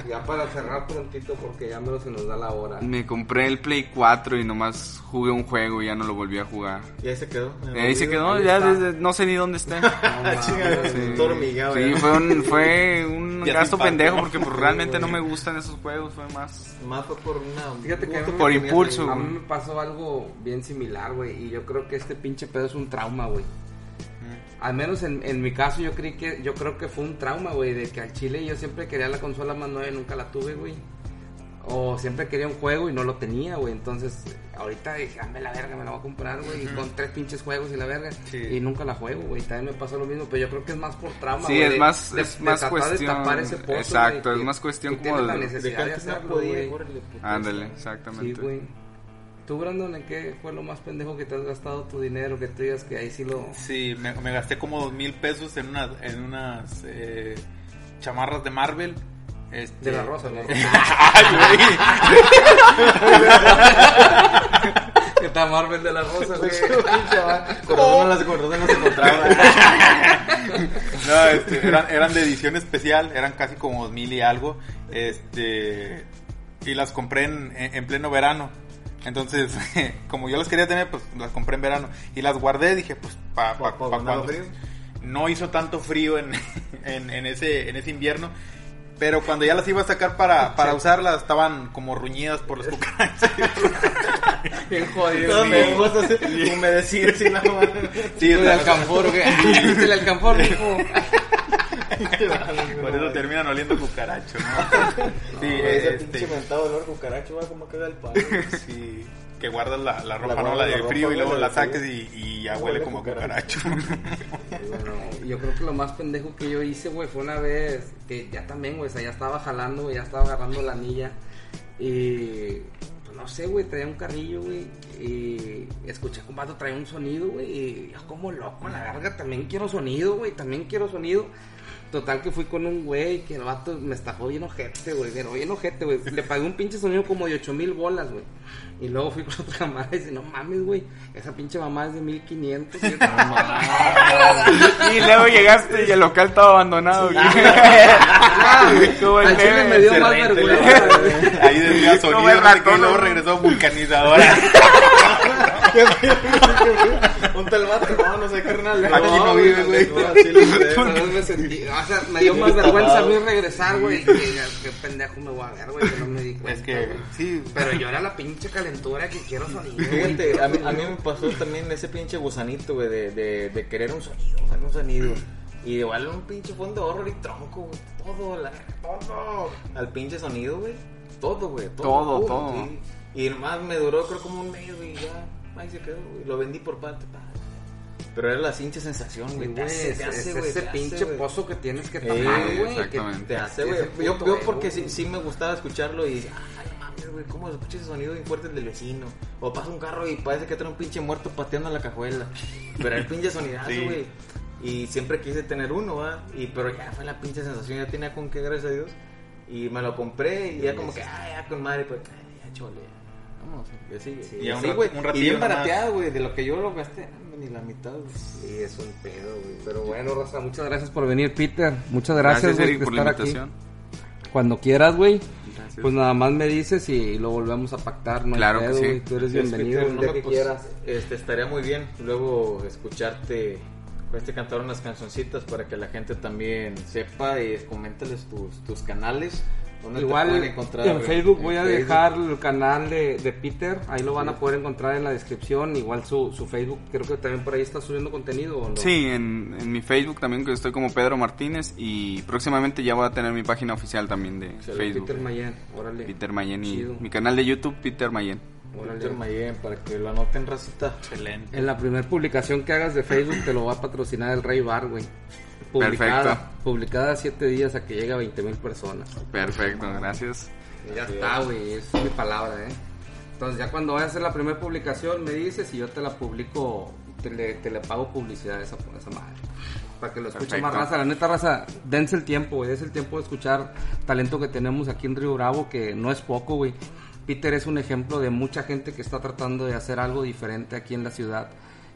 Ya para cerrar prontito porque ya menos se nos da la hora. Me compré el Play 4 y nomás jugué un juego y ya no lo volví a jugar. Y ahí se quedó. Ahí se quedó, ya no sé ni dónde está. Ah, [LAUGHS] Sí, fue un, fue un gasto pendejo porque pues, realmente no me gustan esos juegos, fue más... Más fue por una. Fíjate que gusto a mí Por impulso. A mí me pasó algo bien similar, güey, y yo creo que este pinche pedo es un trauma, güey. Al menos en, en mi caso yo creí que yo creo que fue un trauma, güey, de que al chile yo siempre quería la consola más nueva y nunca la tuve, güey. O siempre quería un juego y no lo tenía, güey. Entonces, ahorita dije, dame la verga, me la voy a comprar, güey. Y con tres pinches juegos y la verga. Sí. Y nunca la juego, güey. También me pasó lo mismo, pero yo creo que es más por trauma, Sí, güey, es más- de- es de más de cuestión- tapar ese pozo, exacto, es que- más cuestión que como tienes la necesidad que de hacerlo, güey. pues, Ándale, Sí, exactamente. güey. Tú, Brandon, ¿en qué fue lo más pendejo que te has gastado tu dinero? Que tú digas que ahí sí lo... Sí, me, me gasté como dos mil pesos en, una, en unas eh, chamarras de Marvel. Este... De la rosa, ¿no? Ay, que está Marvel de la Rosa, güey. Con razón no las razón no se encontraba. güey. No, este, eran, eran de edición especial, eran casi como dos mil y algo. Este, y las compré en, en pleno verano. Entonces, [LAUGHS] como yo las quería tener, pues las compré en verano. Y las guardé, dije, pues, para Pa- pa cuando haga frío. No hizo tanto frío en, [LAUGHS] en, en ese, en ese invierno. Pero cuando ya las iba a sacar para, para usarlas, estaban como ruñidas por las cucarachas. [LAUGHS] Bien jodido. Sí. humedecidas y nada más. Sí, El alcanfor, güey. ¿Viste el alcanfor, mijo? por eso terminan oliendo cucaracho, ¿no? Sí, Ese este, pinche mentado olor cucaracho, va como caga el palo. sí, que guardas la, la ropa, La ¿no? La la de ropa, frío y luego la saques y, y ya Huele huele a como cucaracho. [LAUGHS] cucaracho. Bueno, yo creo que lo más pendejo que yo hice, güey, fue una vez que ya también, güey, o sea, ya estaba jalando, güey, ya estaba agarrando la anilla. Y pues no sé, güey, traía un carrillo, güey. Y escuché que un vato traía un sonido, güey. Y yo, como loco, la verga, también quiero sonido, güey, también quiero sonido. Total que fui con un güey que el vato me estafó bien ojete, güey. Pero bien ojete, güey. Le pagué un pinche sonido como de 8 mil bolas, güey. Y luego fui [LAUGHS] con otra mamá y dice, no mames, güey. Esa pinche mamá es de 1500. Y yo, "No mames". Y luego llegaste y el local estaba abandonado. güey. Como el me dio más vergüenza. Ahí decía Como sonido, y ratón, luego regresó vulcanizadora. [LAUGHS] Un tal vato, no, no sé, carnal. Aquí no vive, güey. No. Pero [LAUGHS] no me sentí, o sea, me dio más vergüenza a mí regresar, güey. que Qué pendejo me voy a ver, güey, que no me di cuenta. Es que, güey. sí, Pero yo era la pinche calentura que quiero sonido. güey. Fíjate, a mí, a mí me pasó también ese pinche gusanito, güey, de, de, de querer un sonido, güey, un sonido. Y igual un pinche fondo de horror y tronco, güey. Todo, la, todo. Al pinche sonido, güey. Todo, güey. Todo, todo. sí. Y nomás me duró, creo, como un mes, güey. y Ya, ahí se quedó, güey. Lo vendí por parte, pa. Pero era la pinche sensación, Sí, güey. güey, Te hace, es, ese hace, pinche güey. pozo que tienes que Sí, tapar, güey. que exactamente. Te hace, güey. Yo, yo porque sí, sí me gustaba escucharlo y ay, mames, güey, cómo se escucha ese sonido bien fuerte del vecino. O pasa un carro y parece que trae un pinche muerto pateando la cajuela. Pero el pinche sonidazo, Sí. güey. Y siempre quise tener uno, ¿va? Y pero ya fue la pinche sensación, ya tenía con qué, gracias a Dios. Y me lo compré y ya como que, ay, ya con madre, pues, ay, ya chole. Y así, Sí, y un güey. y bien barateado, güey, de lo que yo lo gasté, no, ni la mitad, güey. Sí, es un pedo, güey. Pero bueno, Raza, muchas gracias por venir, Peter. Muchas gracias, por por la estar aquí. Cuando quieras, güey. Pues nada más me dices y lo volvemos a pactar, no Claro que sí. güey. Tú eres Gracias, bienvenido Peter. el No día me, que pues, quieras. Este, estaría muy bien luego escucharte pues, este cantar unas cancioncitas para que la gente también sepa y coméntales tus, tus canales ¿Dónde te Igual encontrar, en? Facebook voy a Facebook. dejar el canal de, de Peter, ahí lo van Sí. a poder encontrar en la descripción, igual su, su Facebook, creo que también por ahí está subiendo contenido. ¿o no? Sí, en, en mi Facebook también que estoy como Pedro Martínez y próximamente ya voy a tener mi página oficial también de Excelente, Facebook. Peter Mayen, órale. Peter Mayen y Chido. mi canal de YouTube Peter Mayen. órale. Peter Mayen, para que lo anoten, racita. Excelente. En la primera publicación que hagas de Facebook te lo va a patrocinar el Rey Bar, güey. Publicada, Perfecto. publicada siete días a que llegue a 20 mil personas. Perfecto, gracias. Ya está, güey, es mi palabra, ¿eh? Entonces ya cuando vayas a hacer la primera publicación me dices y yo te la publico, te le, te le pago publicidad a esa, a esa madre. Para que lo escuche Perfecto. más raza. La neta raza, dense el tiempo, güey. Dense el tiempo de escuchar talento que tenemos aquí en Río Bravo, que no es poco, güey. Peter es un ejemplo de mucha gente que está tratando de hacer algo diferente aquí en la ciudad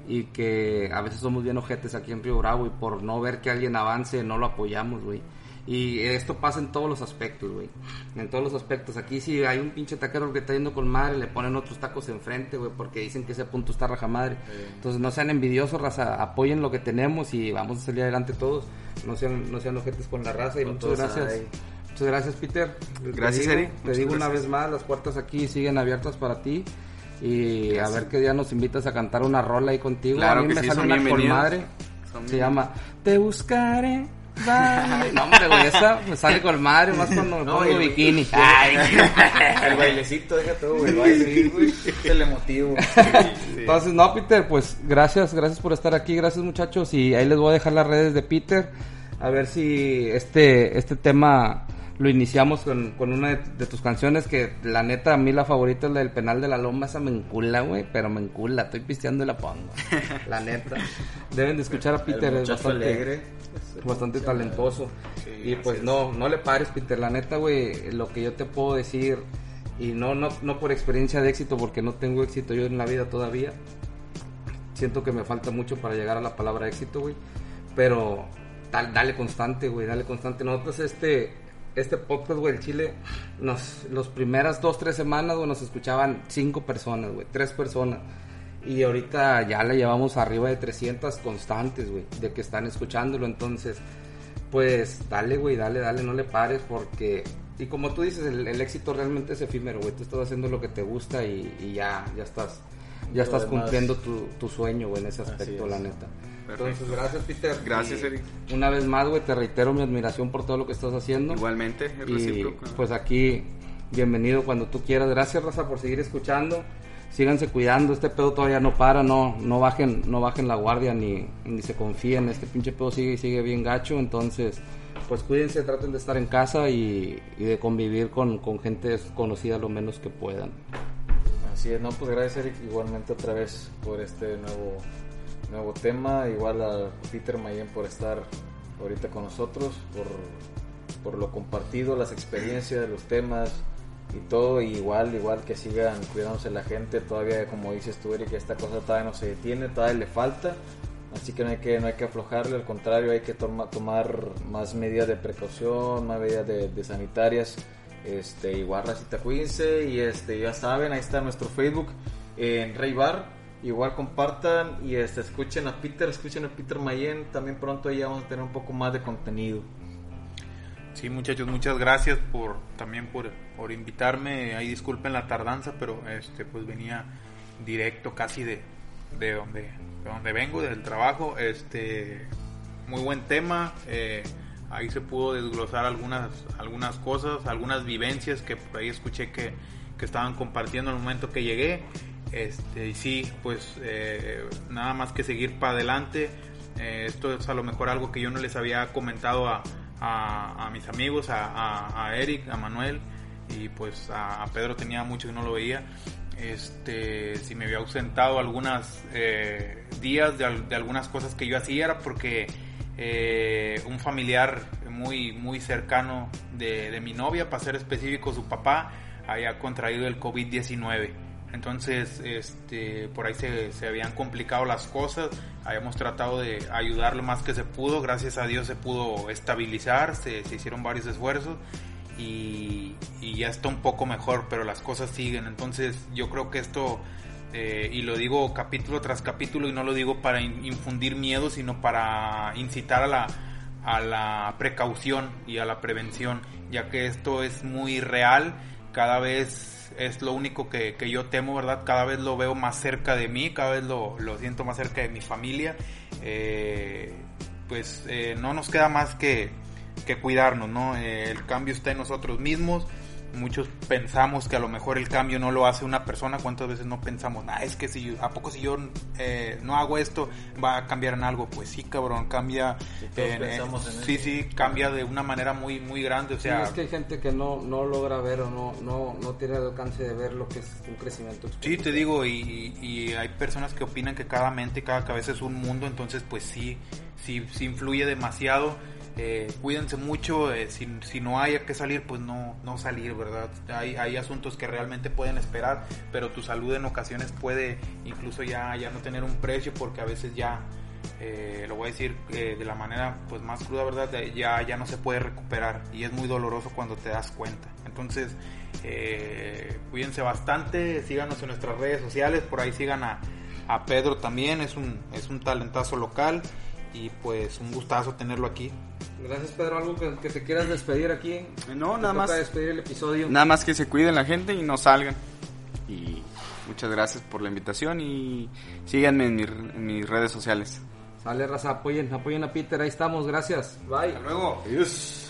y que a veces somos bien ojetes aquí en Río Bravo y por no ver que alguien avance no lo apoyamos, güey. Y esto pasa en todos los aspectos, güey. En todos los aspectos. Aquí si hay un pinche taquero que está yendo con madre, le ponen otros tacos enfrente, güey, porque dicen que ese punto está raja madre. Entonces no sean envidiosos, raza. Apoyen lo que tenemos y vamos a salir adelante todos. No sean, no sean ojetes con la raza y Con muchas gracias. ahí. Muchas gracias, Peter. Gracias, te digo, Eri. Te digo una vez más, las puertas aquí siguen abiertas para ti. Y Gracias. a ver qué día nos invitas a cantar una rola ahí contigo. Claro a mí que me sí, sale son una con madre. Son Se llama Te buscaré. bye. [LAUGHS] No, hombre, güey, esa me sale con madre más cuando me No, pongo y- bikini. [LAUGHS] El bailecito, déjate, güey. El baile, güey. El emotivo. Entonces, no, Peter, pues gracias, gracias por estar aquí, gracias muchachos. Y ahí les voy a dejar las redes de Peter. A ver si este, este tema lo iniciamos con, con una de, de tus canciones que la neta a mí la favorita es la del penal de la loma, esa me encula, güey, pero me encula, estoy pisteando y la pongo. La neta. [LAUGHS] Deben de escuchar a Peter, es bastante, alegre. bastante talentoso. y pues no, no le pares, Peter. La neta, güey, lo que yo te puedo decir, y no, no, no por experiencia de éxito, porque no tengo éxito yo en la vida todavía. Siento que me falta mucho para llegar a la palabra éxito, güey. Pero dale, dale constante, güey, dale constante. Nosotros este, este podcast, güey, el Chile, nos, los primeras dos, tres semanas, güey, nos escuchaban cinco personas, güey, tres personas. Y ahorita ya le llevamos arriba de 300 constantes, güey, de que están escuchándolo. Entonces, pues dale, güey, dale, dale, no le pares porque... Y como tú dices, el, el éxito realmente es efímero, güey. Tú estás haciendo lo que te gusta y, y ya, ya estás, ya estás cumpliendo tu, tu sueño, güey, en ese aspecto, es. la neta. Entonces, gracias, Peter. Gracias, Y Eric. Una vez más, güey, te reitero mi admiración por todo lo que estás haciendo. Igualmente, es Y recíproco. pues aquí, bienvenido cuando tú quieras. Gracias, Raza, por seguir escuchando. Síganse cuidando, este pedo todavía no para, no, no bajen, no bajen la guardia ni, ni se confíen, este pinche pedo sigue y sigue bien gacho, entonces pues cuídense, traten de estar en casa y, y de convivir con, con gente desconocida lo menos que puedan. Así es, no, pues gracias Eric igualmente otra vez por este nuevo, nuevo tema, igual a Peter Mayen por estar ahorita con nosotros, por, por lo compartido, las experiencias, los temas y todo, y igual, igual que sigan cuidándose la gente, todavía como dices tú Eric, esta cosa todavía no se detiene, todavía le falta, así que no hay que, no hay que aflojarle, al contrario hay que toma- tomar más medidas de precaución, más medidas de, de sanitarias, este, igual racita cuídense y este, ya saben, ahí está nuestro Facebook en Rey Bar, igual compartan y este, escuchen a Peter, escuchen a Peter Mayen, también pronto ya vamos a tener un poco más de contenido. Sí, muchachos, muchas gracias por también por, por invitarme. Ahí disculpen la tardanza, pero este pues venía directo casi de, de donde de donde vengo, del trabajo. Este muy buen tema. eh, ahí se pudo desglosar algunas algunas cosas, algunas vivencias que por ahí escuché que, que estaban compartiendo al momento que llegué. Este, y sí, pues eh, nada más que seguir para adelante. Eh, esto es a lo mejor algo que yo no les había comentado a, a, mis amigos, a, Eric, a Manuel y pues a, Pedro tenía mucho que no lo veía. Este, si me había ausentado algunos días de, de algunas cosas que yo hacía era porque eh, un familiar muy, muy cercano de, de mi novia, para ser específico, su papá, había contraído el COVID-19. Entonces, este, por ahí se, se habían complicado las cosas. Habíamos tratado de ayudar lo más que se pudo. Gracias a Dios se pudo estabilizar. Se, se hicieron varios esfuerzos. Y, y ya está un poco mejor, pero las cosas siguen. Entonces, yo creo que esto, eh, y lo digo capítulo tras capítulo, y no lo digo para in- infundir miedo, sino para incitar a la, a la precaución y a la prevención, ya que esto es muy real, cada vez es lo único que, que yo temo, ¿verdad? Cada vez lo veo más cerca de mí, cada vez lo, lo siento más cerca de mi familia. Eh, pues eh, no nos queda más que, que cuidarnos, ¿no? Eh, el cambio está en nosotros mismos. Muchos pensamos que a lo mejor el cambio no lo hace una persona. ¿Cuántas veces no pensamos, ah, es que si yo- a poco si yo eh, no hago esto va a cambiar en algo? Pues sí, cabrón, cambia. todos eh, en sí, sí, cambia de una manera muy, muy grande. O Sí, sea, es que hay gente que no, no logra ver o no, no, no tiene el alcance de ver lo que es un crecimiento Sí, te digo, y, y hay personas que opinan que cada mente, cada cabeza es un mundo, entonces pues sí, sí, sí influye demasiado. Eh, cuídense mucho, eh, si, no haya que salir, pues no, no salir, ¿verdad? Hay, hay asuntos que realmente pueden esperar, pero tu salud en ocasiones puede incluso ya, ya no tener un precio porque a veces ya, eh, lo voy a decir de la manera pues más cruda, ¿verdad? Ya, ya no se puede recuperar y es muy doloroso cuando te das cuenta. Entonces, cuídense bastante, síganos en nuestras redes sociales, por ahí sigan a, a Pedro también, es un, es un talentazo local y pues un gustazo tenerlo aquí. Gracias Pedro, algo que, que te quieras despedir aquí. No, Te nada más. despedir el episodio. Nada más que se cuiden la gente y no salgan. Y muchas gracias por la invitación y síganme en, mi- en mis redes sociales. Sale raza, apoyen, apoyen a Peter, ahí estamos, gracias. Bye. luego. Adiós.